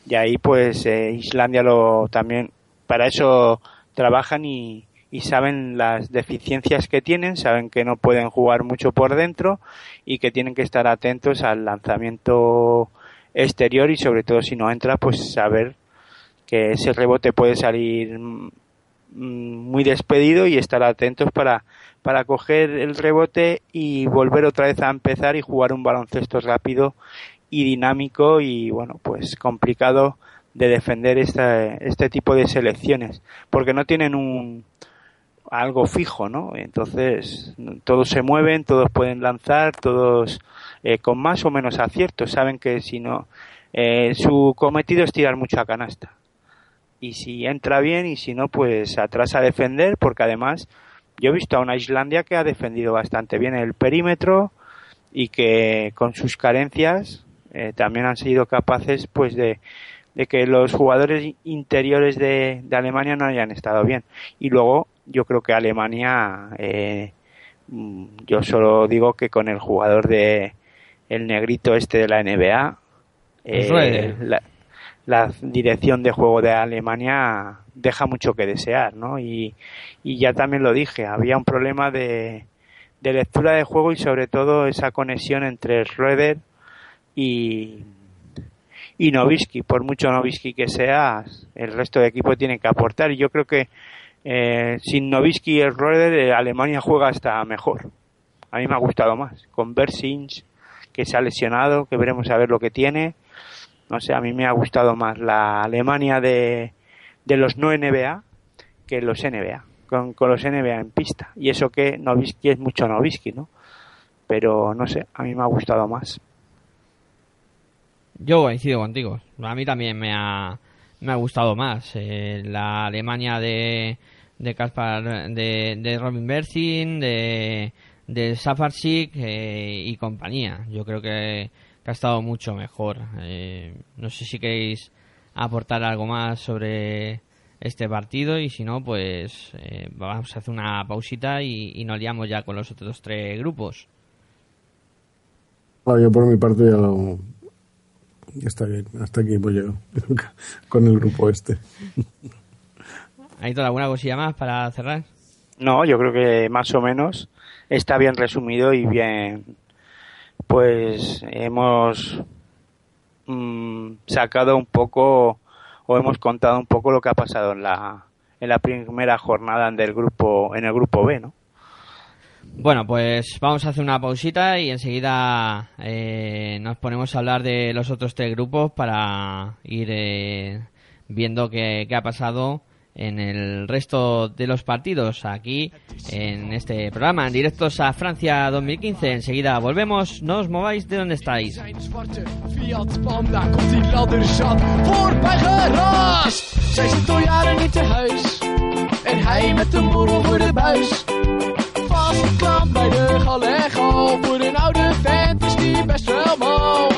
y ahí pues eh, Islandia lo también para eso trabajan y, saben las deficiencias que tienen, saben que no pueden jugar mucho por dentro y que tienen que estar atentos al lanzamiento exterior y sobre todo si no entra pues saber que ese rebote puede salir mm, mm, muy despedido y estar atentos para para coger el rebote y volver otra vez a empezar y jugar un baloncesto rápido y dinámico y bueno pues complicado de defender esta, este tipo de selecciones porque no tienen un algo fijo no entonces todos se mueven todos pueden lanzar todos eh, con más o menos acierto. Saben que si no eh, su cometido es tirar mucha canasta. Y si entra bien y si no pues atrás a defender porque además yo he visto a una Islandia que ha defendido bastante bien el perímetro y que con sus carencias eh, también han sido capaces pues de, de que los jugadores interiores de, de, Alemania no hayan estado bien y luego yo creo que Alemania eh, yo solo digo que con el jugador de el negrito este de la NBA eh, la, la, dirección de juego de Alemania deja mucho que desear, ¿no? Y, y ya también lo dije, había un problema de, de, lectura de juego y sobre todo esa conexión entre Schroeder y, y Novisky. Por mucho Novisky que sea, el resto de equipo tiene que aportar. Y yo creo que eh, sin Novisky y Schroeder, Alemania juega hasta mejor. A mí me ha gustado más. Con Bersins, que se ha lesionado, que veremos a ver lo que tiene no sé, a mí me ha gustado más la Alemania de, de los no NBA que los NBA, con, con, los NBA en pista. Y eso que Novisky es mucho Novisky, ¿no? Pero no sé, a mí me ha gustado más. Yo coincido contigo. A mí también me ha, me ha gustado más. Eh, la Alemania de, de Kaspar, de, de Robin Berzin, de, de eh, y compañía. Yo creo que ha estado mucho mejor. Eh, no sé si queréis aportar algo más sobre este partido y si no, pues eh, vamos a hacer una pausita y, nos liamos ya con los otros tres grupos. Yo por mi parte ya lo... Ya está bien, hasta aquí hemos llegado (laughs) con el grupo este. (laughs) ¿Hay toda alguna cosilla más para cerrar? No, yo creo que más o menos está bien resumido y bien pues hemos mmm, sacado un poco o hemos contado un poco lo que ha pasado en la en la primera jornada del grupo en el grupo B, ¿no? Bueno, pues vamos a hacer una pausita y enseguida eh, nos ponemos a hablar de los otros tres grupos para ir eh, viendo qué, qué ha pasado en el resto de los partidos aquí en este programa en directos a Francia 2015 enseguida volvemos. No os mováis de donde estáis Zij zit al jaren niet te huis En hij met een klant bij de Gallego. Voor een oude vent is die best wel mal.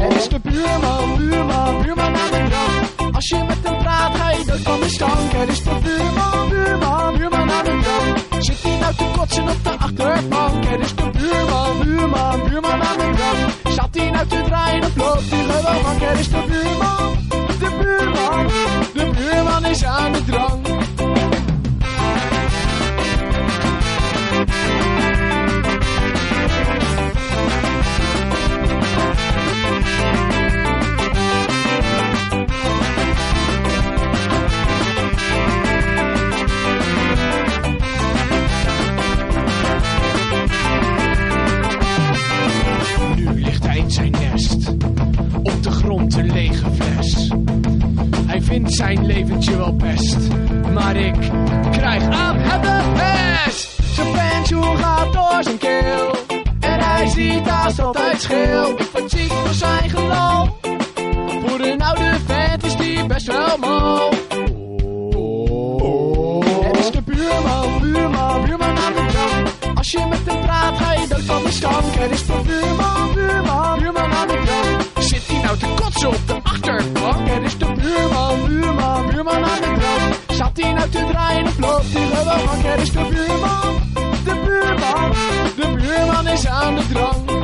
Er is de buurman, buurman, buurman aan de drank Als je met hem praat ga je dood van de stank. Er is de buurman, buurman, buurman aan de drank Zit hij nou te kotsen op de achterbank? Er is de buurman, buurman, buurman aan de drank Zat hij nou te draaien of loopt hij gewoon mank Er is de buurman, de buurman, de buurman is aan de drank zijn nest. Op de grond een lege fles. Hij vindt zijn leventje wel best. Maar ik krijg aan het best. Zijn pensioen gaat door zijn keel. En hij ziet als altijd schil. ziek voor zijn geloof. Voor een oude vent is die best wel mal. Oh, oh, oh. Het is de buurman als je met hem praat, ga je dood van de stank. Het is de buurman, buurman, buurman aan de drank. Zit hij nou te kotsen op de achterbank? Het is de buurman, buurman, buurman aan de drank. Zat hij nou te draaien of loopt hij? Het is de buurman, de buurman, de buurman is aan de drank.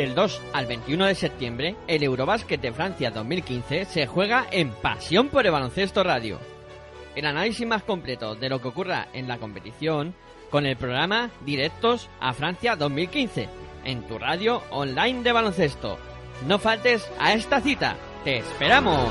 Del 2 al 21 de septiembre, el Eurobásquet de Francia 2015 se juega en Pasión por el Baloncesto Radio. El análisis más completo de lo que ocurra en la competición con el programa Directos a Francia 2015 en tu radio online de baloncesto. No faltes a esta cita. ¡Te esperamos!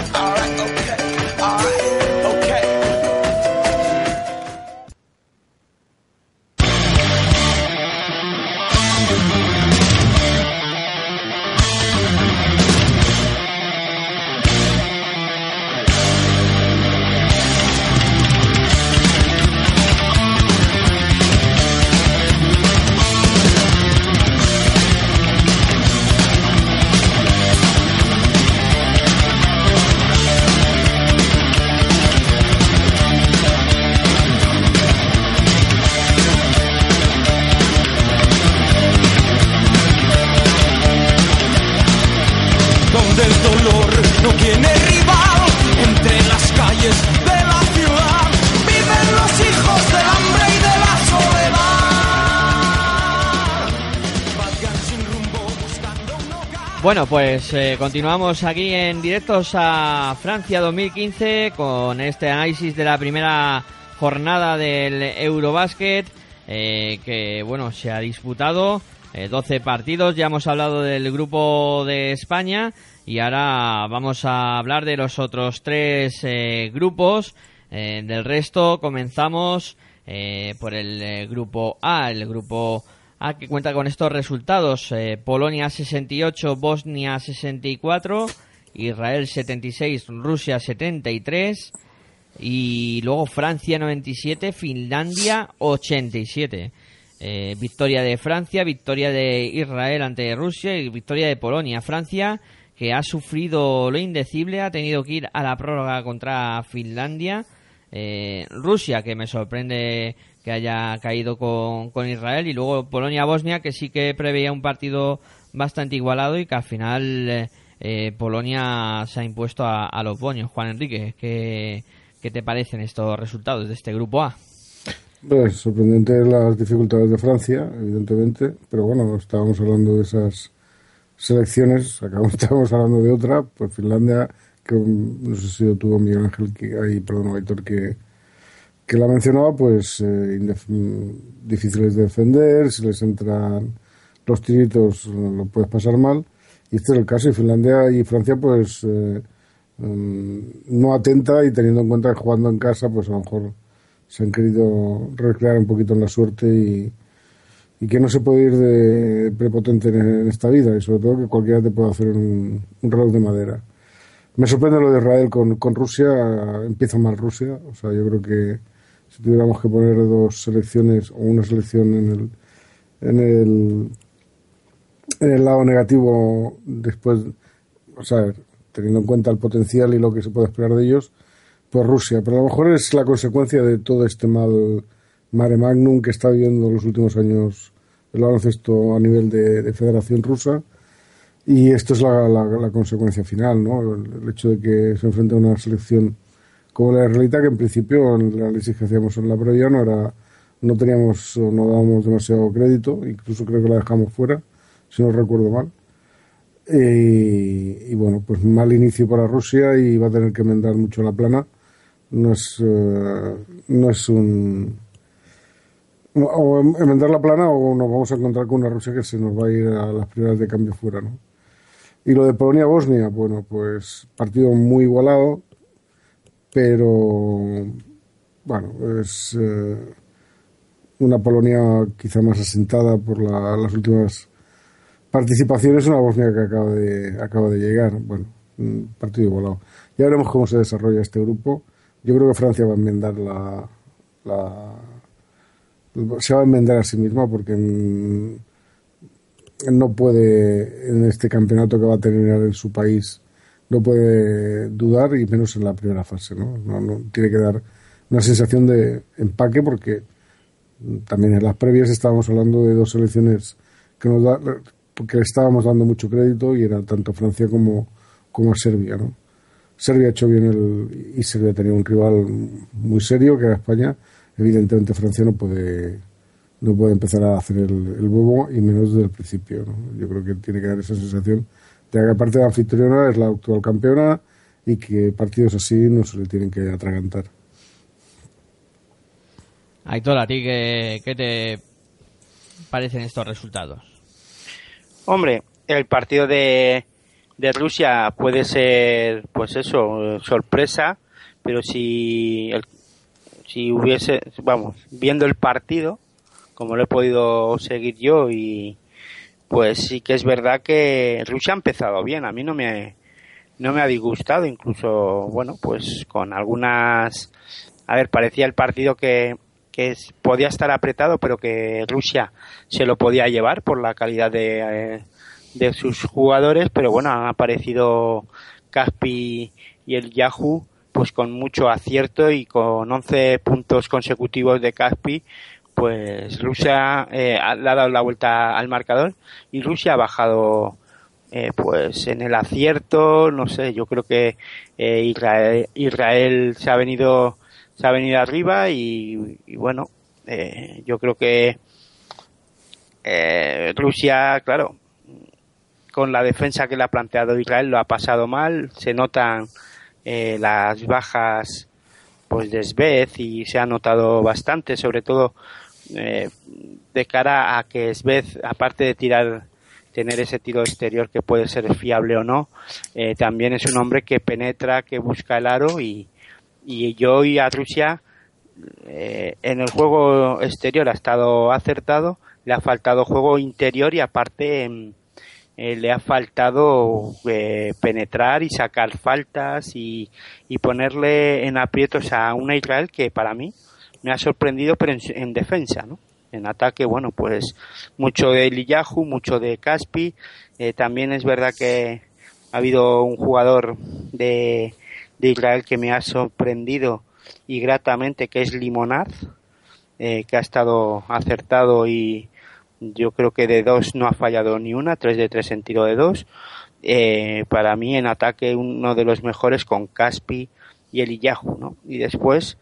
Pues eh, continuamos aquí en directos a Francia 2015 con este análisis de la primera jornada del Eurobásquet. eh, que bueno se ha disputado eh, 12 partidos. Ya hemos hablado del grupo de España y ahora vamos a hablar de los otros tres eh, grupos. Eh, del resto comenzamos por el grupo A, el grupo A que cuenta con estos resultados: eh, Polonia 68, Bosnia 64, Israel 76, Rusia 73 y luego Francia 97, Finlandia 87. Eh, victoria de Francia, victoria de Israel ante Rusia y victoria de Polonia. Francia que ha sufrido lo indecible, ha tenido que ir a la prórroga contra Finlandia. Eh, Rusia que me sorprende que haya caído con, con Israel y luego Polonia-Bosnia que sí que preveía un partido bastante igualado y que al final eh, eh, Polonia se ha impuesto a, a los boños. Juan Enrique, ¿qué, ¿qué te parecen estos resultados de este grupo A? Pues sorprendente las dificultades de Francia, evidentemente, pero bueno, estábamos hablando de esas selecciones, acabamos, (laughs) hablando de otra, pues Finlandia, que um, no sé si lo tuvo Miguel Ángel, que ahí, perdón, Aitor, que, que la mencionaba, pues eh, difíciles de defender, si les entran los tiritos lo puedes pasar mal, y este es el caso, y Finlandia y Francia, pues eh, mm, no atenta y teniendo en cuenta que jugando en casa, pues a lo mejor se han querido recrear un poquito en la suerte y, y que no se puede ir de prepotente en, en esta vida y sobre todo que cualquiera te puede hacer un, un reloj de madera. Me sorprende lo de Israel con, con Rusia, empieza mal Rusia, o sea, yo creo que si tuviéramos que poner dos selecciones o una selección en el, en el, en el lado negativo después, o sea, teniendo en cuenta el potencial y lo que se puede esperar de ellos, pues Rusia, pero a lo mejor es la consecuencia de todo este mal mare magnum que está viviendo los últimos años el baloncesto a nivel de, de Federación Rusa y esto es la, la- consecuencia final, ¿no? El, el hecho de que se enfrente a una selección como la israelita que en principio en el análisis que hacíamos en la previa no era no teníamos no dábamos demasiado crédito, incluso creo que la dejamos fuera, si no recuerdo mal. Y, y bueno, pues mal inicio para Rusia y va a tener que enmendar mucho la plana. No es, eh, no es un. O enmendar la plana o nos vamos a encontrar con una Rusia que se nos va a ir a las primeras de cambio fuera, ¿no? Y lo de Polonia-Bosnia, bueno, pues partido muy igualado, pero bueno, es eh, una Polonia quizá más asentada por la- las últimas participaciones, una Bosnia que acaba de, acaba de llegar. Bueno, un partido igualado. Ya veremos cómo se desarrolla este grupo. Yo creo que Francia va a enmendar la, la se va a enmendar a sí misma porque mm, no puede en este campeonato que va a terminar en su país no puede dudar y menos en la primera fase ¿no? No, no- tiene que dar una sensación de empaque porque también en las previas estábamos hablando de dos selecciones que nos da, que estábamos dando mucho crédito y era tanto Francia como, como Serbia ¿no? Serbia ha hecho bien el, y Serbia tenía un rival muy serio que era España evidentemente Francia no puede no puede empezar a hacer el, el bobo y menos desde el principio. ¿no? Yo creo que tiene que dar esa sensación de que aparte de anfitriona es la actual campeona y que partidos así no se le tienen que atragantar. Aitor, ¿a ti qué, qué te parecen estos resultados? Hombre, el partido de, de Rusia puede ser, pues eso, sorpresa, pero si, el- si hubiese, vamos, viendo el partido, como lo he podido seguir yo, y pues sí que es verdad que Rusia ha empezado bien, a mí no me, no me ha disgustado, incluso, bueno, pues con algunas, a ver, parecía el partido que, que podía estar apretado, pero que Rusia se lo podía llevar por la calidad de, eh, de sus jugadores, pero bueno, han aparecido Caspi y el Yahoo pues con mucho acierto y con 11 puntos consecutivos de Caspi, pues Rusia eh, le ha dado la vuelta al marcador y Rusia ha bajado eh, pues en el acierto, no sé, yo creo que eh, Israel, Israel se ha venido se ha venido arriba y, y bueno, eh, yo creo que eh, Rusia, claro, con la defensa que le ha planteado Israel lo ha pasado mal, se notan eh, las bajas pues de Svez y se ha notado bastante, sobre todo eh, de cara a que Svez, aparte de tirar, tener ese tiro exterior que puede ser fiable o no, eh, también es un hombre que penetra, que busca el aro y, y yo y a Rusia eh, en el juego exterior ha estado acertado, le ha faltado juego interior y aparte em, eh, le ha faltado eh, penetrar y sacar faltas y, y ponerle en aprietos a una Israel que para mí me ha sorprendido pero en, en defensa, ¿no? En ataque, bueno, pues mucho de Liyahu, mucho de Caspi. Eh, también es verdad que ha habido un jugador de, de Israel que me ha sorprendido y gratamente, que es Limonad, eh, que ha estado acertado y yo creo que de dos no ha fallado ni una, tres de tres en tiro de dos. Eh, para mí en ataque uno de los mejores con Caspi y el Iyahu, ¿no? Y después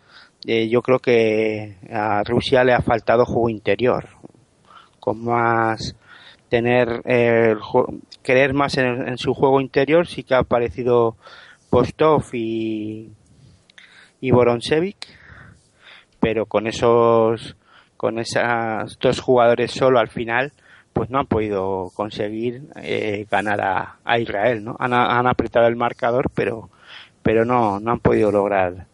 eh, yo creo que a Rusia le ha faltado juego interior, con más tener eh, el creer más en, en su juego interior sí que ha aparecido Postov y y Boronsevic pero con esos con esas dos jugadores solo al final pues no han podido conseguir eh, ganar a, a Israel no han, han apretado el marcador pero pero no no han podido lograr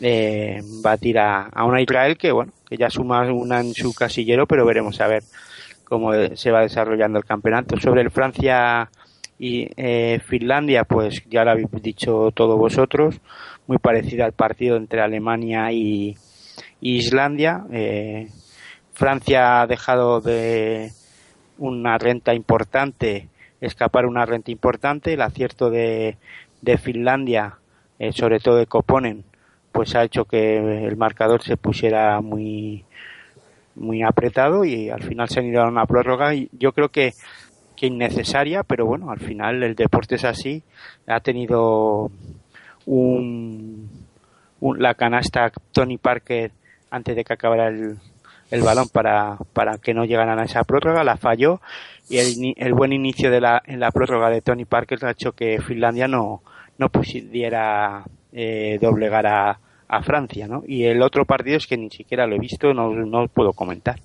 eh, batir a, a una Israel que bueno que ya suma una en su casillero pero veremos a ver cómo se va desarrollando el campeonato. Sobre el Francia y eh, Finlandia pues ya lo habéis dicho todos vosotros muy parecido al partido entre Alemania y, Islandia. Eh, Francia ha dejado de una renta importante escapar una renta importante. El acierto de, de Finlandia eh, sobre todo de Koponen pues ha hecho que el marcador se pusiera muy muy apretado y al final se han ido a una prórroga y yo creo que, que innecesaria, pero bueno, al final el deporte es así. Ha tenido un, la canasta Tony Parker antes de que acabara el, el balón para, para que no llegaran a esa prórroga, la falló y el, el buen inicio de la, en la prórroga de Tony Parker ha hecho que Finlandia no, no pudiera eh, doblegar a Francia, ¿no? Y el otro partido es que ni siquiera lo he visto, no, no puedo comentar.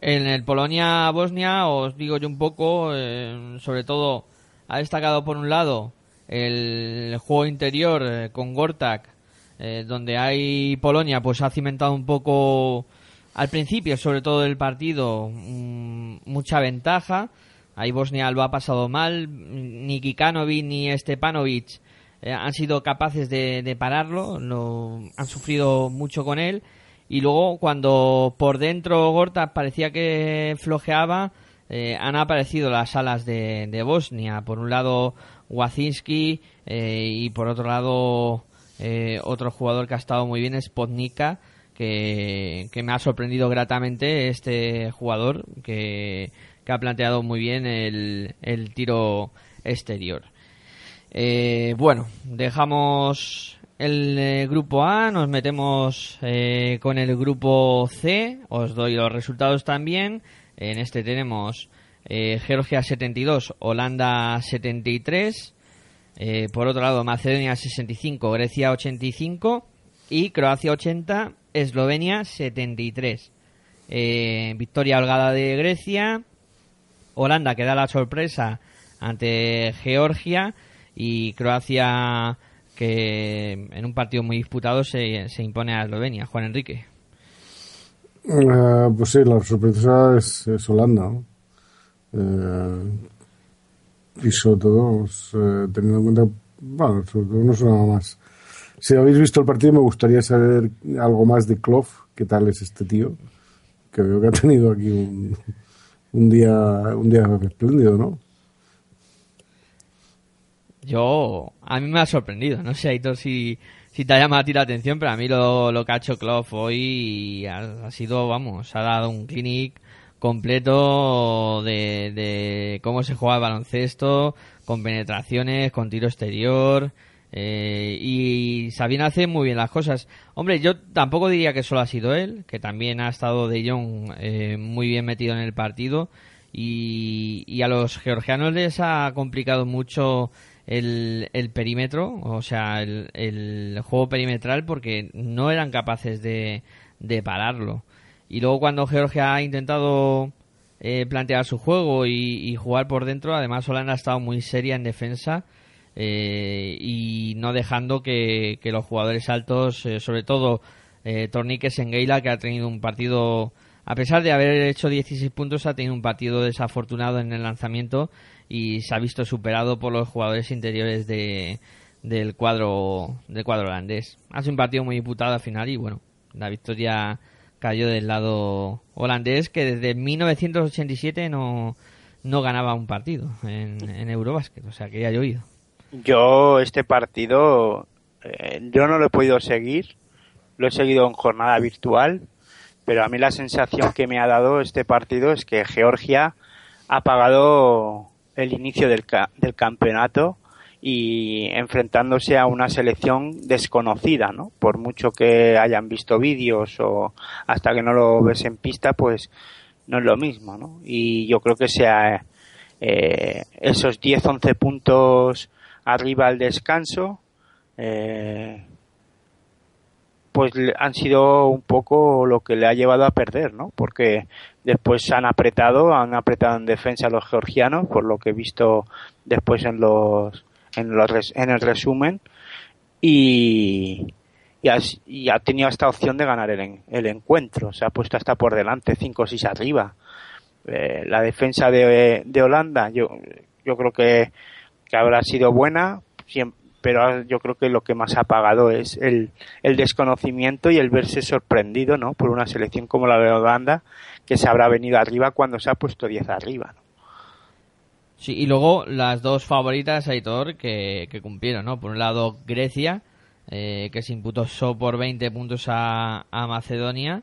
En el Polonia-Bosnia os digo yo un poco, eh, sobre todo ha destacado por un lado el juego interior eh, con Gortak, eh, donde hay Polonia pues ha cimentado un poco al principio, sobre todo del partido, mm, mucha ventaja. Ahí Bosnia lo ha pasado mal, ni Kikanovic ni Stepanovic eh, han sido capaces de, de pararlo, lo, han sufrido mucho con él. Y luego, cuando por dentro Gorta parecía que flojeaba, eh, han aparecido las alas de, de Bosnia. Por un lado, Wacinski eh, y por otro lado, eh, otro jugador que ha estado muy bien es Podnica, que, que me ha sorprendido gratamente este jugador que, que ha planteado muy bien el, el tiro exterior. Eh, bueno, dejamos el eh, grupo A, nos metemos eh, con el grupo C, os doy los resultados también. En este tenemos Georgia 72, Holanda 73, eh, por otro lado Macedonia 65, Grecia 85 y Croacia 80, Eslovenia 73. Eh, victoria holgada de Grecia, Holanda que da la sorpresa ante Georgia y Croacia que en un partido muy disputado se, se impone a Eslovenia. Juan Enrique. Eh, pues sí, la sorpresa es, Holanda. Eh, y sobre todo, pues, eh, teniendo en cuenta, bueno, sobre todo no es nada más. Si habéis visto el partido, me gustaría saber algo más de Klopp, qué tal es este tío, que veo que ha tenido aquí un, un día un día espléndido, ¿no? Yo, a mí me ha sorprendido. No sé, Aitor, si, si te ha llamado a ti la atención, pero a mí lo, lo que ha hecho Klopp hoy ha, sido, vamos, ha dado un clinic completo de, de cómo se juega el baloncesto, con penetraciones, con tiro exterior, eh, y Sabina hace muy bien las cosas. Hombre, yo tampoco diría que solo ha sido él, que también ha estado De Jong eh, muy bien metido en el partido, y, y a los georgianos les ha complicado mucho el, el perímetro, o sea, el, el juego perimetral, porque no eran capaces de, de pararlo. Y luego cuando Georgia ha intentado eh, plantear su juego y, jugar por dentro, además Holanda ha estado muy seria en defensa eh, y no dejando que, que los jugadores altos, eh, sobre todo eh, Torniques en Geila, que ha tenido un partido, a pesar de haber hecho 16 puntos, ha tenido un partido desafortunado en el lanzamiento y se ha visto superado por los jugadores interiores de, del cuadro del cuadro holandés. Ha sido un partido muy disputado al final y bueno, la victoria cayó del lado holandés que desde 1987 no, no ganaba un partido en, en Eurobasket, o sea que ya ha llovido. Yo este partido, eh, yo no lo he podido seguir, lo he seguido en jornada virtual, pero a mí la sensación que me ha dado este partido es que Georgia ha pagado el inicio del, ca- del campeonato y enfrentándose a una selección desconocida, ¿no? Por mucho que hayan visto vídeos o hasta que no lo ves en pista, pues no es lo mismo, ¿no? Y yo creo que sea eh, esos 10-11 puntos arriba al descanso, eh, pues han sido un poco lo que le ha llevado a perder, ¿no? Porque después han apretado, han apretado en defensa los georgianos, por lo que he visto después en los en los en el resumen y y, has- y ha tenido esta opción de ganar el, el encuentro, se ha puesto hasta por delante 5 o 6 arriba. Eh, la defensa de, de Holanda, yo yo creo que, que habrá sido buena, siem- pero yo creo que lo que más ha pagado es el, el desconocimiento y el verse sorprendido ¿no? por una selección como la de Holanda que se habrá venido arriba cuando se ha puesto 10 arriba. ¿no? Sí, y luego las dos favoritas, Aitor, que, que cumplieron, ¿no? Por un lado, Grecia, eh, que se imputó solo por 20 puntos a, Macedonia.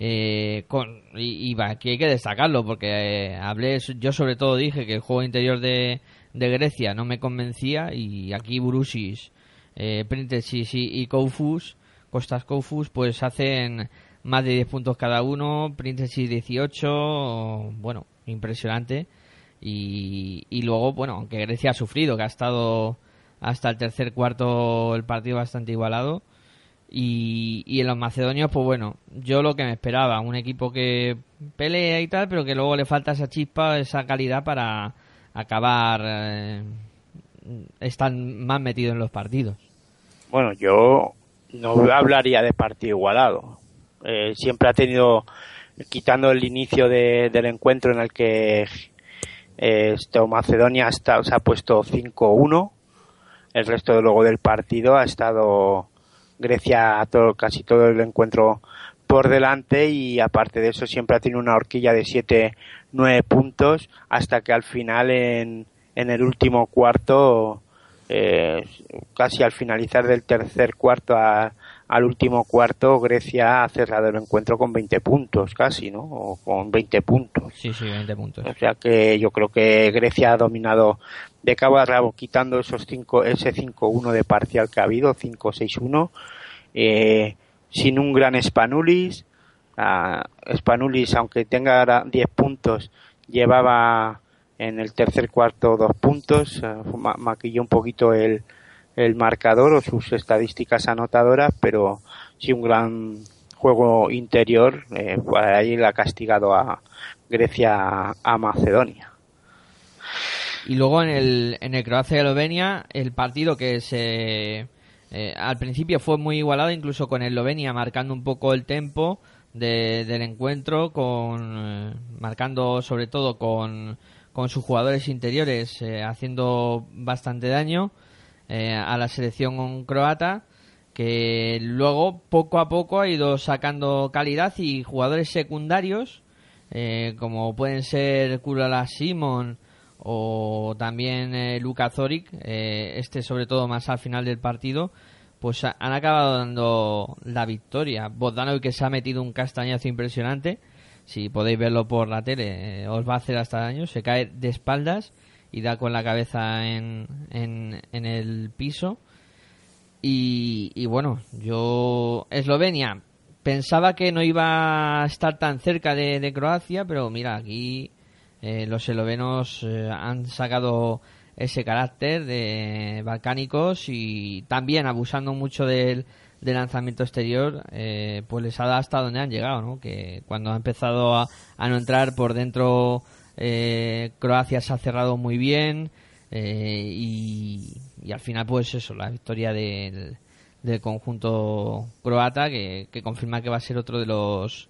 Eh, con, y, aquí hay que destacarlo, porque eh, hablé, yo sobre todo dije que el juego interior de, de Grecia no me convencía, y aquí Brusis, eh, y, y Koufus, Costas Koufus, pues hacen más de 10 puntos cada uno, Printesis 18, bueno, impresionante. Y, y luego, bueno, aunque Grecia ha sufrido, que ha estado hasta el tercer cuarto el partido bastante igualado. Y, y en los macedonios, pues bueno, yo lo que me esperaba, un equipo que pelea y tal, pero que luego le falta esa chispa, esa calidad para acabar, eh, están más metidos en los partidos. Bueno, yo no hablaría de partido igualado. Eh, siempre ha tenido, quitando el inicio de- del encuentro en el que eh, Macedonia estado- se ha puesto 5-1, el resto de luego del partido ha estado Grecia todo, casi todo el encuentro por delante y aparte de eso siempre ha tenido una horquilla de 7-9 puntos hasta que al final en, en el último cuarto eh, casi al finalizar del tercer cuarto a- al último cuarto, Grecia ha cerrado el encuentro con 20 puntos, casi, ¿no? O con 20 puntos. Sí, sí, 20 puntos. O sea que yo creo que Grecia ha dominado de cabo a rabo, quitando esos cinco, ese 5-1 de parcial que ha habido, 5-6-1, eh, sin un gran Spanulis. Ah, Spanulis, aunque tenga ahora 10 puntos, llevaba en el tercer cuarto dos puntos, eh, ma- maquilló un poquito el, el marcador o sus estadísticas anotadoras, pero sí un gran juego interior, eh, ahí le ha castigado a Grecia a, a Macedonia. Y luego en el, en el Croacia-Eslovenia, el partido que se eh, al principio fue muy igualado, incluso con Eslovenia marcando un poco el tempo de- del encuentro, con marcando sobre todo con, con sus jugadores interiores, eh, haciendo bastante daño eh, a la selección croata que luego poco a poco ha ido sacando calidad y jugadores secundarios eh, como pueden ser Kulala Simon o también Luka Zoric, este sobre todo más al final del partido, pues ha- han acabado dando la victoria. Bogdanovic que se ha metido un castañazo impresionante, si podéis verlo por la tele, eh, os va a hacer hasta daño, se cae de espaldas y da con la cabeza en, en, el piso. Y, bueno, yo, Eslovenia, pensaba que no iba a estar tan cerca de, de Croacia, pero mira, aquí eh, los eslovenos eh, han sacado ese carácter de balcánicos y también abusando mucho del, de lanzamiento exterior, eh, pues les ha dado hasta donde han llegado, ¿no? Que cuando ha empezado a, a no entrar por dentro, eh, Croacia se ha cerrado muy bien eh, y, y al final, pues eso, la victoria del, del conjunto croata que, que confirma que va a ser otro de los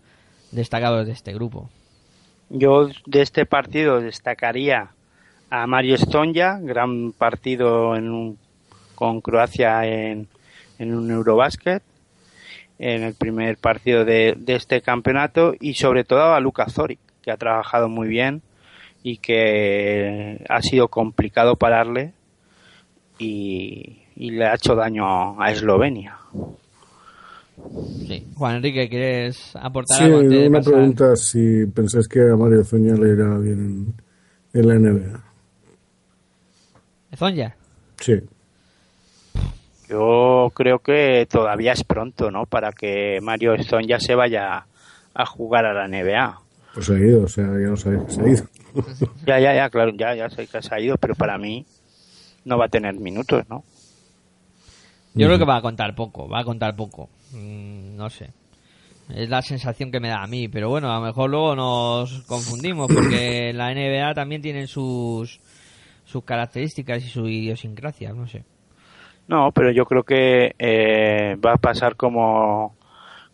destacados de este grupo. Yo de este partido destacaría a Mario Estonja, gran partido en un- con Croacia en, en un Eurobasket, en el primer partido de, de este campeonato, y sobre todo a Luka Zoric, que ha trabajado muy bien y que ha sido complicado pararle y, y le ha hecho daño a Eslovenia. Sí. Juan Enrique, ¿quieres aportar Sí, algo de una pasar? pregunta si pensáis que a Mario Zoña le irá bien en, en la NBA. Zonja. Sí. Yo creo que todavía es pronto, ¿no? Para que Mario ya se vaya a jugar a la NBA. Pues se ha ido, o sea, ya no sabéis que se ha ido. (laughs) Ya, ya, ya, claro, ya, ya sé que se ha ido, pero para mí no va a tener minutos, ¿no? Yo creo que va a contar poco, va a contar poco. Mm, no sé. Es la sensación que me da a mí, pero bueno, a lo mejor luego nos confundimos porque la NBA también tienen sus sus características y sus idiosincrasias, no sé. No, pero yo creo que eh, va a pasar como,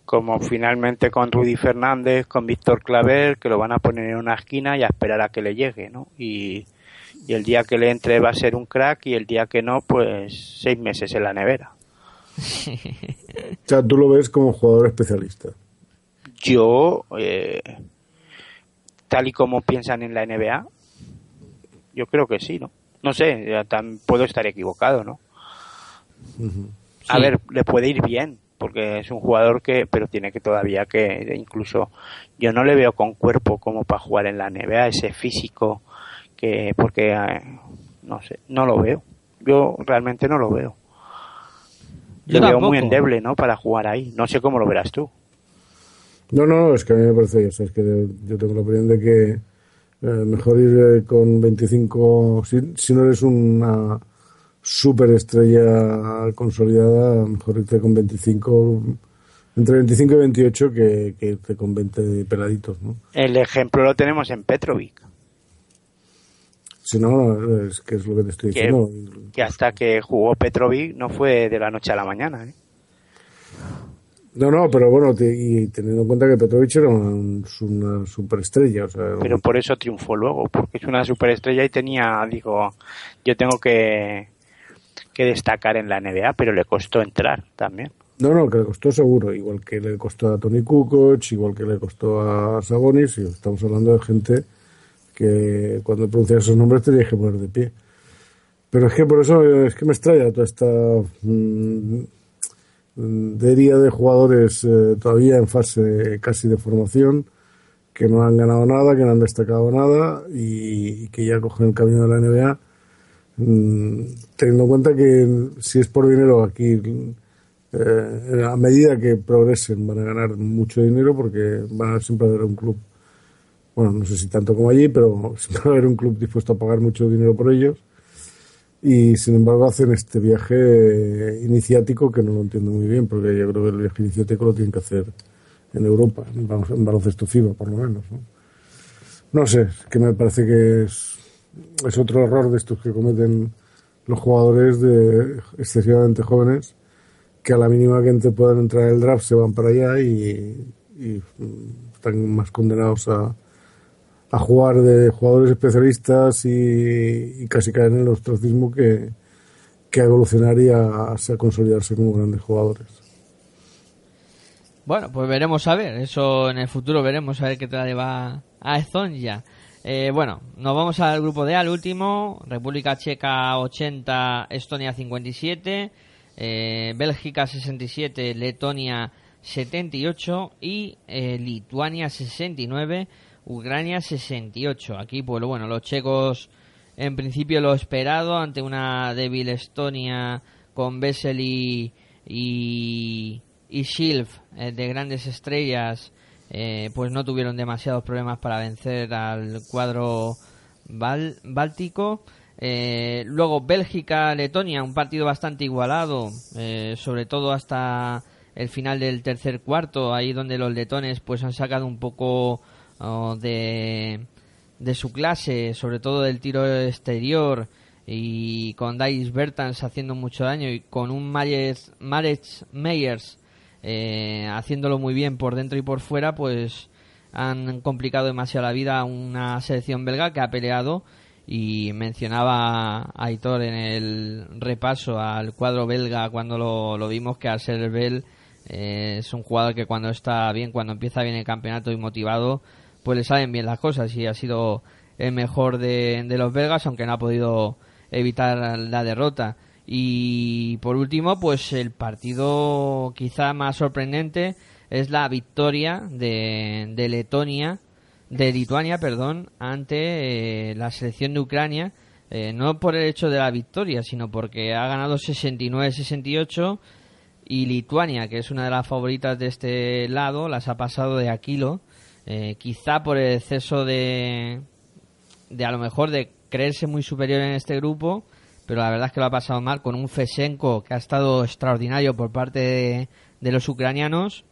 como finalmente con Rudy Fernández, con Víctor Claver, que lo van a poner en una esquina y a esperar a que le llegue, ¿no? Y, y el día que le entre va a ser un crack y el día que no, pues seis meses en la nevera. (laughs) O sea, tú lo ves como jugador especialista. Yo, eh, tal y como piensan en la NBA, yo creo que sí, ¿no? No sé, ya puedo estar equivocado, ¿no? A Sí. ver, le puede ir bien, porque es un jugador que, pero tiene que todavía que, incluso, yo no le veo con cuerpo como para jugar en la NBA, ese físico, que, porque, eh, no sé, no lo veo. Yo realmente no lo veo. Yo lo veo muy endeble, ¿no? Para jugar ahí. No sé cómo lo verás tú. No, no, es que a mí me parece, o sea, es que yo tengo la opinión de que eh, mejor ir eh, con 25, si, si no eres una superestrella consolidada, mejor irte con 25, entre 25 y 28 que, que irte con 20 peladitos, ¿no? El ejemplo lo tenemos en Petrovic. Si no, es que es lo que te estoy que, diciendo. que hasta que jugó Petrovic no fue de la noche a la mañana. ¿eh? No, no, pero bueno, te- y teniendo en cuenta que Petrovic era un- una superestrella, o sea, Pero por eso triunfó luego, porque es una superestrella y tenía, digo, yo tengo que, que destacar en la NBA, pero le costó entrar también. No, no, que le costó seguro, igual que le costó a Tony Kukoc, igual que le costó a Sabonis, y estamos hablando de gente que cuando pronuncias esos nombres te que poner de pie. Pero es que por eso es que me extraña toda esta mm, deriva de jugadores eh, todavía en fase casi de formación, que no han ganado nada, que no han destacado nada y, que ya cogen el camino de la NBA. Mm, teniendo en cuenta que si es por dinero aquí eh, a medida que progresen van a ganar mucho dinero porque van a siempre haber un club bueno no sé si tanto como allí pero (laughs) siempre va a haber un club dispuesto a pagar mucho dinero por ellos y sin embargo hacen este viaje iniciático que no lo entiendo muy bien porque yo creo que el viaje iniciático lo tienen que hacer en Europa en balon- en baloncesto FIBA por lo menos ¿no? no sé que me parece que es, es otro error de estos que cometen los jugadores de excesivamente jóvenes que a la mínima que puedan entrar en el draft se van para allá y, y, están más condenados a, a jugar de jugadores especialistas y, casi caer en el ostracismo que, que evolucionar y a, consolidarse como grandes jugadores. Bueno, pues veremos a ver, eso en el futuro veremos a ver qué tal le va a Zonja. Eh, bueno, nos vamos al grupo D, al último, República Checa 80, Estonia 57, eh, Bélgica 67, Letonia 78 y eh, Lituania 69, Ucrania 68. Aquí, pues bueno, los checos en principio lo esperado ante una débil Estonia con Vesely y, y eh, de grandes estrellas, eh, pues no tuvieron demasiados problemas para vencer al cuadro báltico. Eh, luego Bélgica-Letonia, un partido bastante igualado, eh, sobre todo hasta el final del tercer cuarto, ahí donde los letones pues han sacado un poco oh, de, de su clase, sobre todo del tiro exterior y con Dais Bertans haciendo mucho daño y con un Marech Meyers eh, haciéndolo muy bien por dentro y por fuera, pues han complicado demasiado la vida a una selección belga que ha peleado y mencionaba Aitor en el repaso al cuadro belga cuando lo, vimos que al ser Bel eh, es un jugador que cuando está bien, cuando empieza bien el campeonato y motivado, pues le salen bien las cosas y ha sido el mejor de, los belgas, aunque no ha podido evitar la derrota. Y por último, pues el partido quizá más sorprendente es la victoria de, de Letonia, de Lituania, perdón, ante eh, la selección de Ucrania, eh, no por el hecho de la victoria, sino porque ha ganado 69-68 y Lituania, que es una de las favoritas de este lado, las ha pasado de Aquilo, eh, quizá por el exceso de, de a lo mejor de creerse muy superior en este grupo, pero la verdad es que lo ha pasado mal con un Fesenko que ha estado extraordinario por parte de, los ucranianos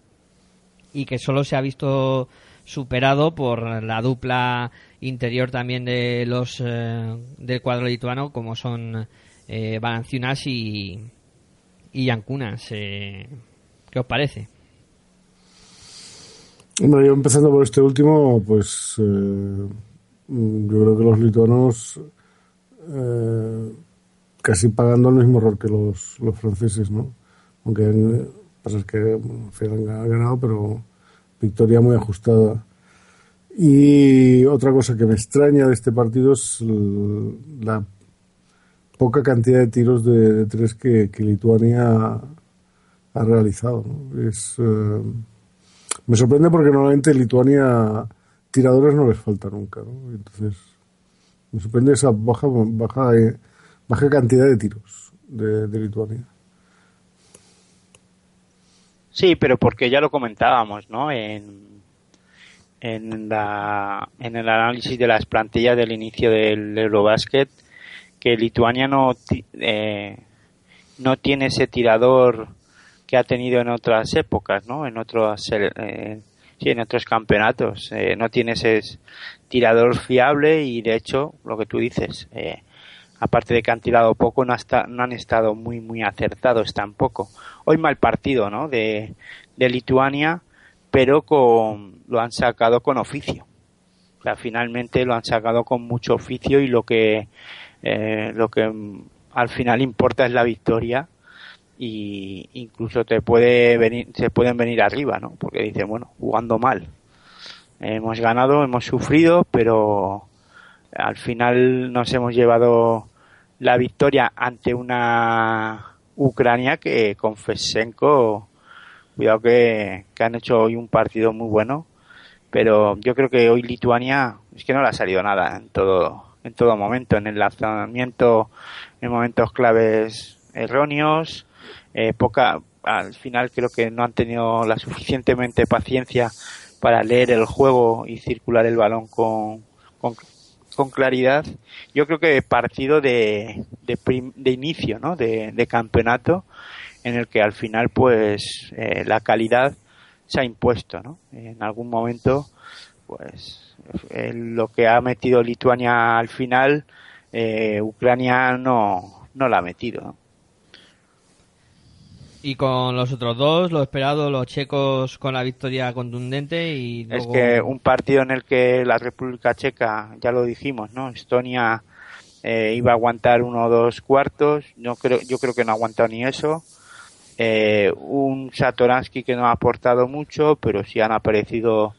y que solo se ha visto superado por la dupla interior también de los eh, del cuadro lituano como son eh, Balanciunas y y Yankunas eh, ¿qué os parece? Bueno, yo empezando por este último pues eh, yo creo que los lituanos eh, casi pagando el mismo error que los, los franceses, ¿no? Aunque eh, pasa es que bueno, ha ganado, pero victoria muy ajustada. Y otra cosa que me extraña de este partido es la poca cantidad de tiros de, tres que, Lituania ha, realizado. Es, eh, me sorprende porque normalmente Lituania tiradores no les falta nunca, ¿no? Entonces, me sorprende esa baja, baja, eh, baja cantidad de tiros de, Lituania. Sí, pero porque ya lo comentábamos, ¿no? En, en, la, en el análisis de las plantillas del inicio del Eurobasket, que Lituania no, eh, no tiene ese tirador que ha tenido en otras épocas, ¿no? En otras eh, en otros campeonatos. Eh, no tiene ese tirador fiable y de hecho, lo que tú dices, eh, aparte de que han tirado poco, no, hasta, no han estado muy, muy acertados tampoco. Hoy mal partido, ¿no? De, de Lituania, pero con, lo han sacado con oficio. Finalmente lo han sacado con mucho oficio y lo que, eh, lo que mm, al final importa es la victoria y incluso te puede venir, se pueden venir arriba, ¿no? Porque dicen, bueno, jugando mal. Hemos ganado, hemos sufrido, pero al final nos hemos llevado la victoria ante una Ucrania que con Fesenko, cuidado que, que han hecho hoy un partido muy bueno, pero yo creo que hoy Lituania es que no le ha salido nada en todo, en todo momento, en el lanzamiento, en momentos claves erróneos, eh, poca, al final creo que no han tenido la suficientemente paciencia para leer el juego y circular el balón con, con, claridad. Yo creo que partido de, de, inicio, ¿no? De, campeonato en el que al final pues eh, la calidad se ha impuesto, ¿no? En algún momento pues lo que ha metido Lituania al final eh, Ucrania no, no la ha metido. ¿no? Y con los otros dos, lo esperado, los checos con la victoria contundente y Es que un partido en el que la República Checa, ya lo dijimos, ¿no? Estonia eh, iba a aguantar uno o dos cuartos, yo creo, yo creo que no ha aguantado ni eso. Eh, un Satoransky que no ha aportado mucho, pero sí han aparecido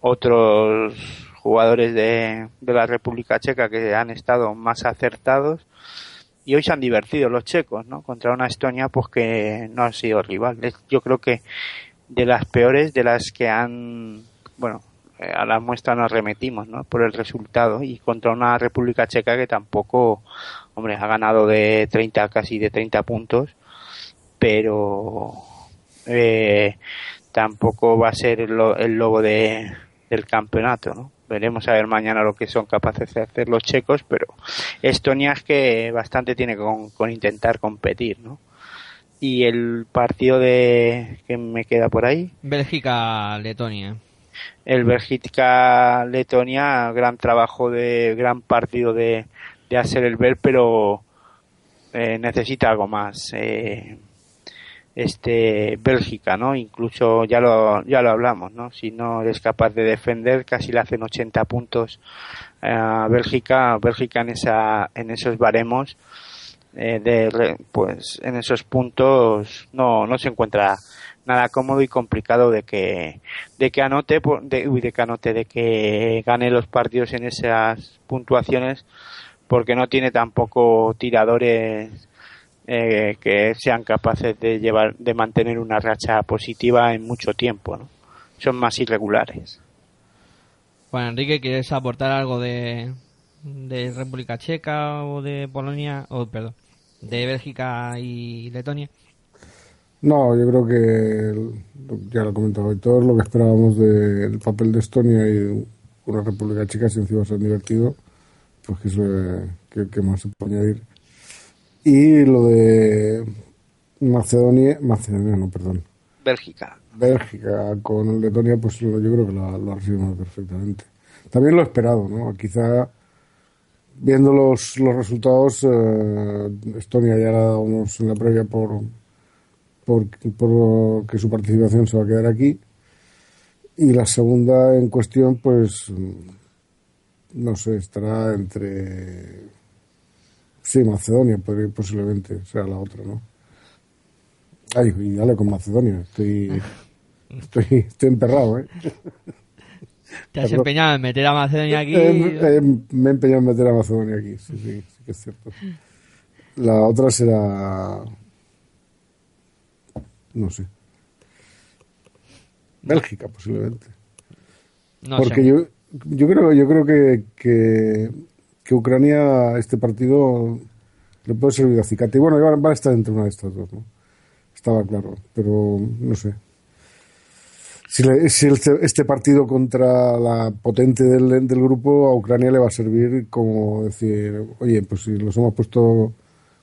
otros jugadores de, de la República Checa que han estado más acertados y hoy se han divertido los checos, ¿no? Contra una Estonia, pues que no ha sido rival. Yo creo que de las peores, de las que han, bueno, eh, a la muestra nos remetimos, ¿no? Por el resultado y contra una República Checa que tampoco, hombre, ha ganado de 30, casi de 30 puntos, pero eh, tampoco va a ser el, lobo de, del campeonato, ¿no? Veremos a ver mañana lo que son capaces de hacer los checos, pero Estonia es que bastante tiene con, con intentar competir, ¿no? Y el partido de que me queda por ahí, Bélgica-Letonia. el Bélgica-Letonia, gran trabajo de, gran partido de, de hacer el ver, pero eh, necesita algo más. Eh, este Bélgica, ¿no? Incluso ya lo ya lo hablamos, ¿no? Si no eres capaz de defender, casi le hacen 80 puntos a Bélgica, Bélgica en esa en esos baremos eh, de pues en esos puntos no no se encuentra nada cómodo y complicado de que de que anote de, uy, de que anote de que gane los partidos en esas puntuaciones porque no tiene tampoco tiradores eh, que sean capaces de llevar de mantener una racha positiva en mucho tiempo ¿no? son más irregulares Juan Enrique, ¿quieres aportar algo de, de República Checa o de Polonia, o perdón, de Bélgica y Letonia? No, yo creo que, ya lo comentaba todo lo que esperábamos del papel de Estonia y una República Checa, si encima se han divertido, pues que es lo que, que más se puede añadir. Y lo de Macedonia, Macedonia, no, perdón, Bélgica Bélgica con Letonia, pues yo creo que lo, lo ha recibido perfectamente. También lo esperado, ¿no? Quizá viendo los, los resultados, eh, Estonia ya dado unos en la previa por, por, por que su participación se va a quedar aquí. Y la segunda en cuestión, pues, no sé, estará entre. Sí, Macedonia, posiblemente sea la otra, ¿no? Ay, y dale con Macedonia, estoy. (laughs) Estoy, estoy emperrado, ¿eh? (laughs) Te has Perdón. empeñado en meter a Macedonia aquí. Eh, eh, me he empeñado en meter a Macedonia aquí, sí, sí, sí que es cierto. La otra será. No sé. Bélgica, posiblemente. no Porque sé. yo, yo creo, yo creo que, que, que Ucrania, este partido, le puede servir de acicate. Bueno, va, a estar entre una de estas dos. Estaba claro, pero no sé. Si, le- si el- este partido contra la potente del, del grupo a Ucrania le va a servir como decir, oye, pues si los hemos puesto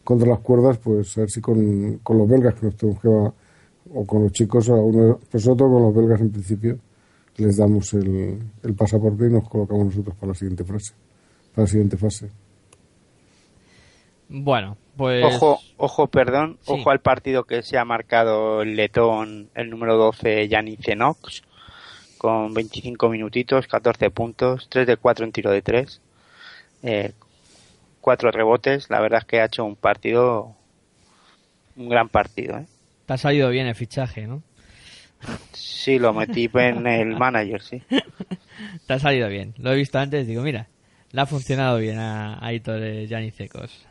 contra las cuerdas, pues a ver si con, con los belgas que nos tenemos que o con los chicos, a uno, pues otro con los belgas en principio, les damos el, el pasaporte y nos colocamos nosotros para la siguiente fase. Para la siguiente fase. Bueno, pues. Ojo, ojo, perdón, Sí. ojo al partido que se ha marcado el letón, el número 12, Yannick Zenox, con 25 minutitos, 14 puntos, 3 de 4 en tiro de 3, eh, 4 rebotes. La verdad es que ha hecho un partido, un gran partido. ¿eh? Te ha salido bien el fichaje, ¿no? Sí, lo metí en el manager, sí. (laughs) Te ha salido bien. Lo he visto antes, digo, mira, le ha funcionado bien a, a Hitor Janicekos.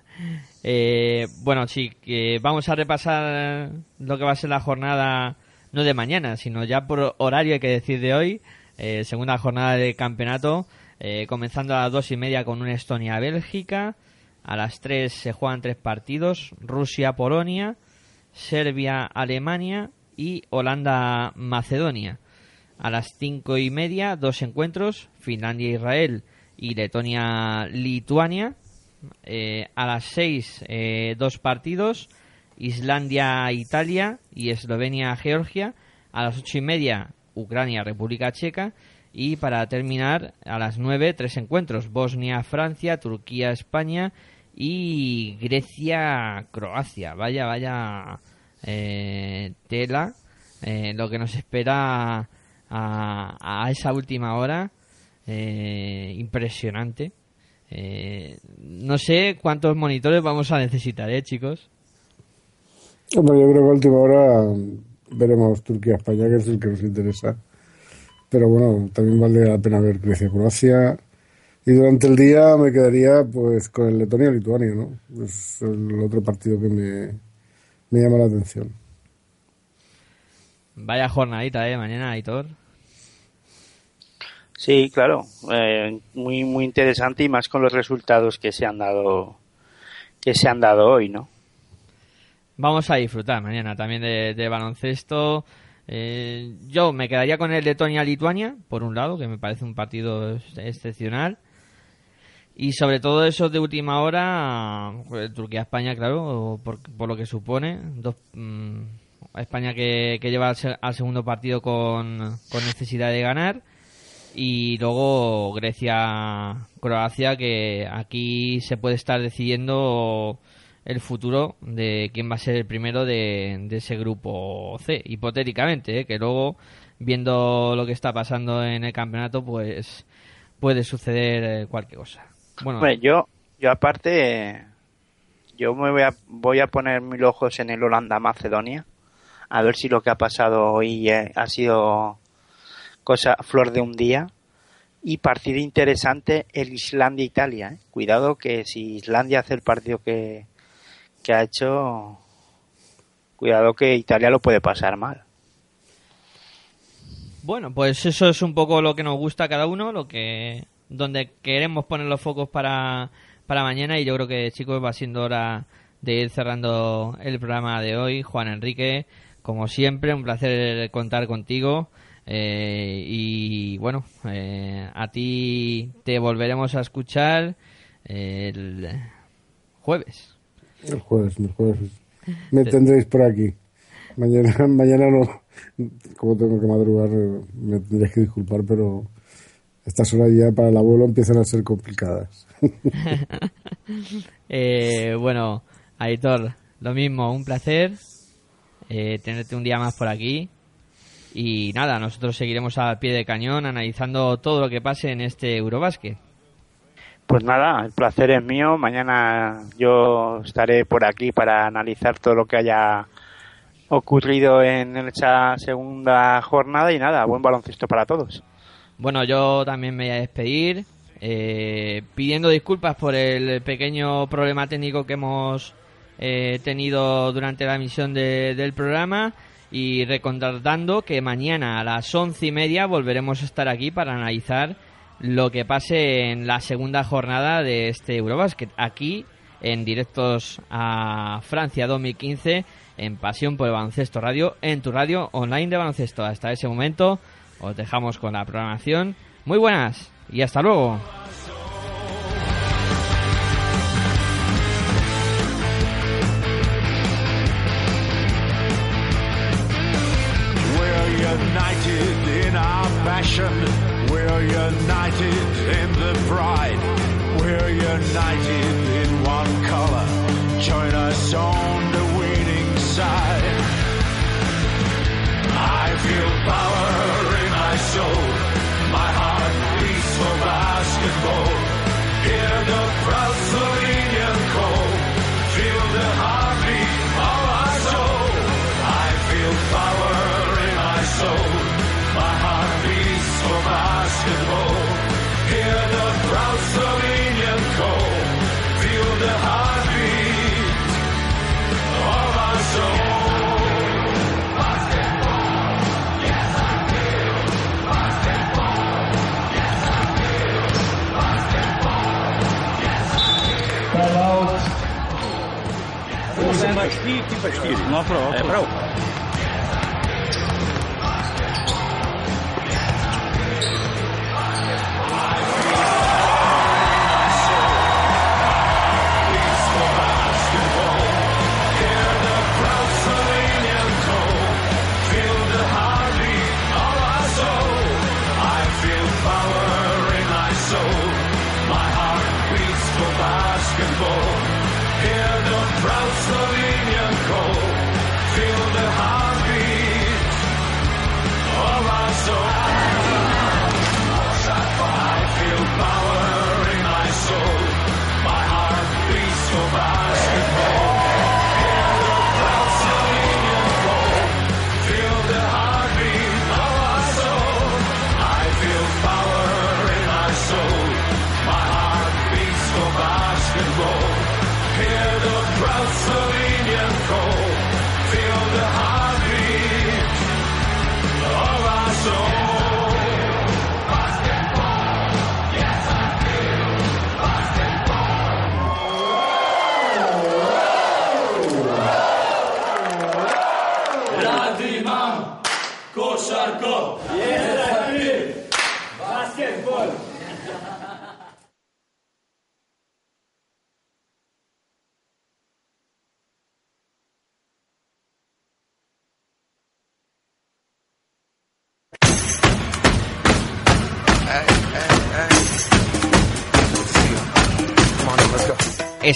Eh, bueno, sí, que vamos a repasar lo que va a ser la jornada, no de mañana, sino ya por horario, hay que decir, de hoy. Eh, segunda jornada de campeonato, eh, comenzando a las dos y media con un Estonia-Bélgica. A las tres se juegan tres partidos, Rusia-Polonia, Serbia-Alemania y Holanda-Macedonia. A las cinco y media, dos encuentros, Finlandia-Israel y Letonia-Lituania. Eh, a las seis, eh, dos partidos, Islandia-Italia y Eslovenia-Georgia. A las ocho y media, Ucrania-República Checa. Y para terminar, a las nueve, tres encuentros, Bosnia-Francia, Turquía-España y Grecia-Croacia. Vaya, vaya eh, tela lo que nos espera a, a esa última hora. Eh, impresionante. Eh, no sé cuántos monitores vamos a necesitar, ¿eh, chicos? Hombre, yo creo que a última hora veremos Turquía-España, que es el que nos interesa. Pero bueno, también vale la pena ver Grecia-Croacia. Y durante el día me quedaría pues con el Letonia-Lituania, ¿no? Es el otro partido que me, me llama la atención. Vaya jornadita, ¿eh? Mañana, Aitor. Sí, claro, eh, muy muy interesante y más con los resultados que se han dado que se han dado hoy, ¿no? Vamos a disfrutar mañana también de, de baloncesto. Eh, yo me quedaría con el Letonia-Lituania, por un lado, que me parece un partido ex- excepcional. Y sobre todo eso de última hora, pues, Turquía-España, claro, por, por lo que supone. Dos, mm, España que, que lleva al, se- al segundo partido con necesidad de ganar. Y luego Grecia-Croacia, que aquí se puede estar decidiendo el futuro de quién va a ser el primero de, ese grupo C, hipotéticamente, ¿eh? que luego, viendo lo que está pasando en el campeonato, pues puede suceder eh, cualquier cosa. Bueno, yo, yo aparte, yo me voy a, voy a poner mis ojos en el Holanda-Macedonia, a ver si lo que ha pasado hoy eh, ha sido cosa flor de un día. Y partido interesante el Islandia-Italia. ¿eh? Cuidado que si Islandia hace el partido que, que ha hecho, cuidado que Italia lo puede pasar mal. Bueno, pues eso es un poco lo que nos gusta cada uno, lo que donde queremos poner los focos para, para mañana y yo creo que chicos va siendo hora de ir cerrando el programa de hoy. Juan Enrique, como siempre, un placer contar contigo. Eh, y bueno, eh, a ti te volveremos a escuchar el jueves. El jueves, el jueves. Me tendréis por aquí. Mañana, (laughs) mañana no, como tengo que madrugar, me tendréis que disculpar, pero estas horas ya para el abuelo empiezan a ser complicadas. (laughs) Eh, bueno, Aitor, lo mismo, un placer eh, tenerte un día más por aquí. Y nada, nosotros seguiremos al pie de cañón analizando todo lo que pase en este Eurobásquet. Pues nada, el placer es mío. Mañana yo estaré por aquí para analizar todo lo que haya ocurrido en esa segunda jornada y nada, buen baloncesto para todos. Bueno, yo también me voy a despedir eh, pidiendo disculpas por el pequeño problema técnico que hemos eh, tenido durante la emisión de- del programa y recordando que mañana a las once y media volveremos a estar aquí para analizar lo que pase en la segunda jornada de este Eurobasket aquí en directos a Francia 2015 en Pasión por el Baloncesto Radio en tu radio online de baloncesto. Hasta ese momento os dejamos con la programación. Muy buenas y hasta luego. Passion. We're united in the pride. We're united in one color. Join us on the winning side. I feel power in my soul. My heart beats for basketball. Hear the proud Chi, que? chi, é para pro,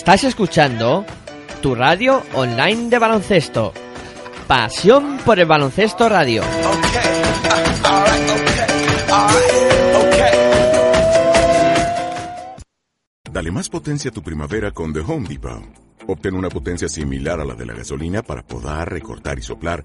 Estás escuchando tu radio online de baloncesto. Pasión por el baloncesto radio. Dale más potencia a tu primavera con The Home Depot. Obtén una potencia similar a la de la gasolina para podar, recortar y soplar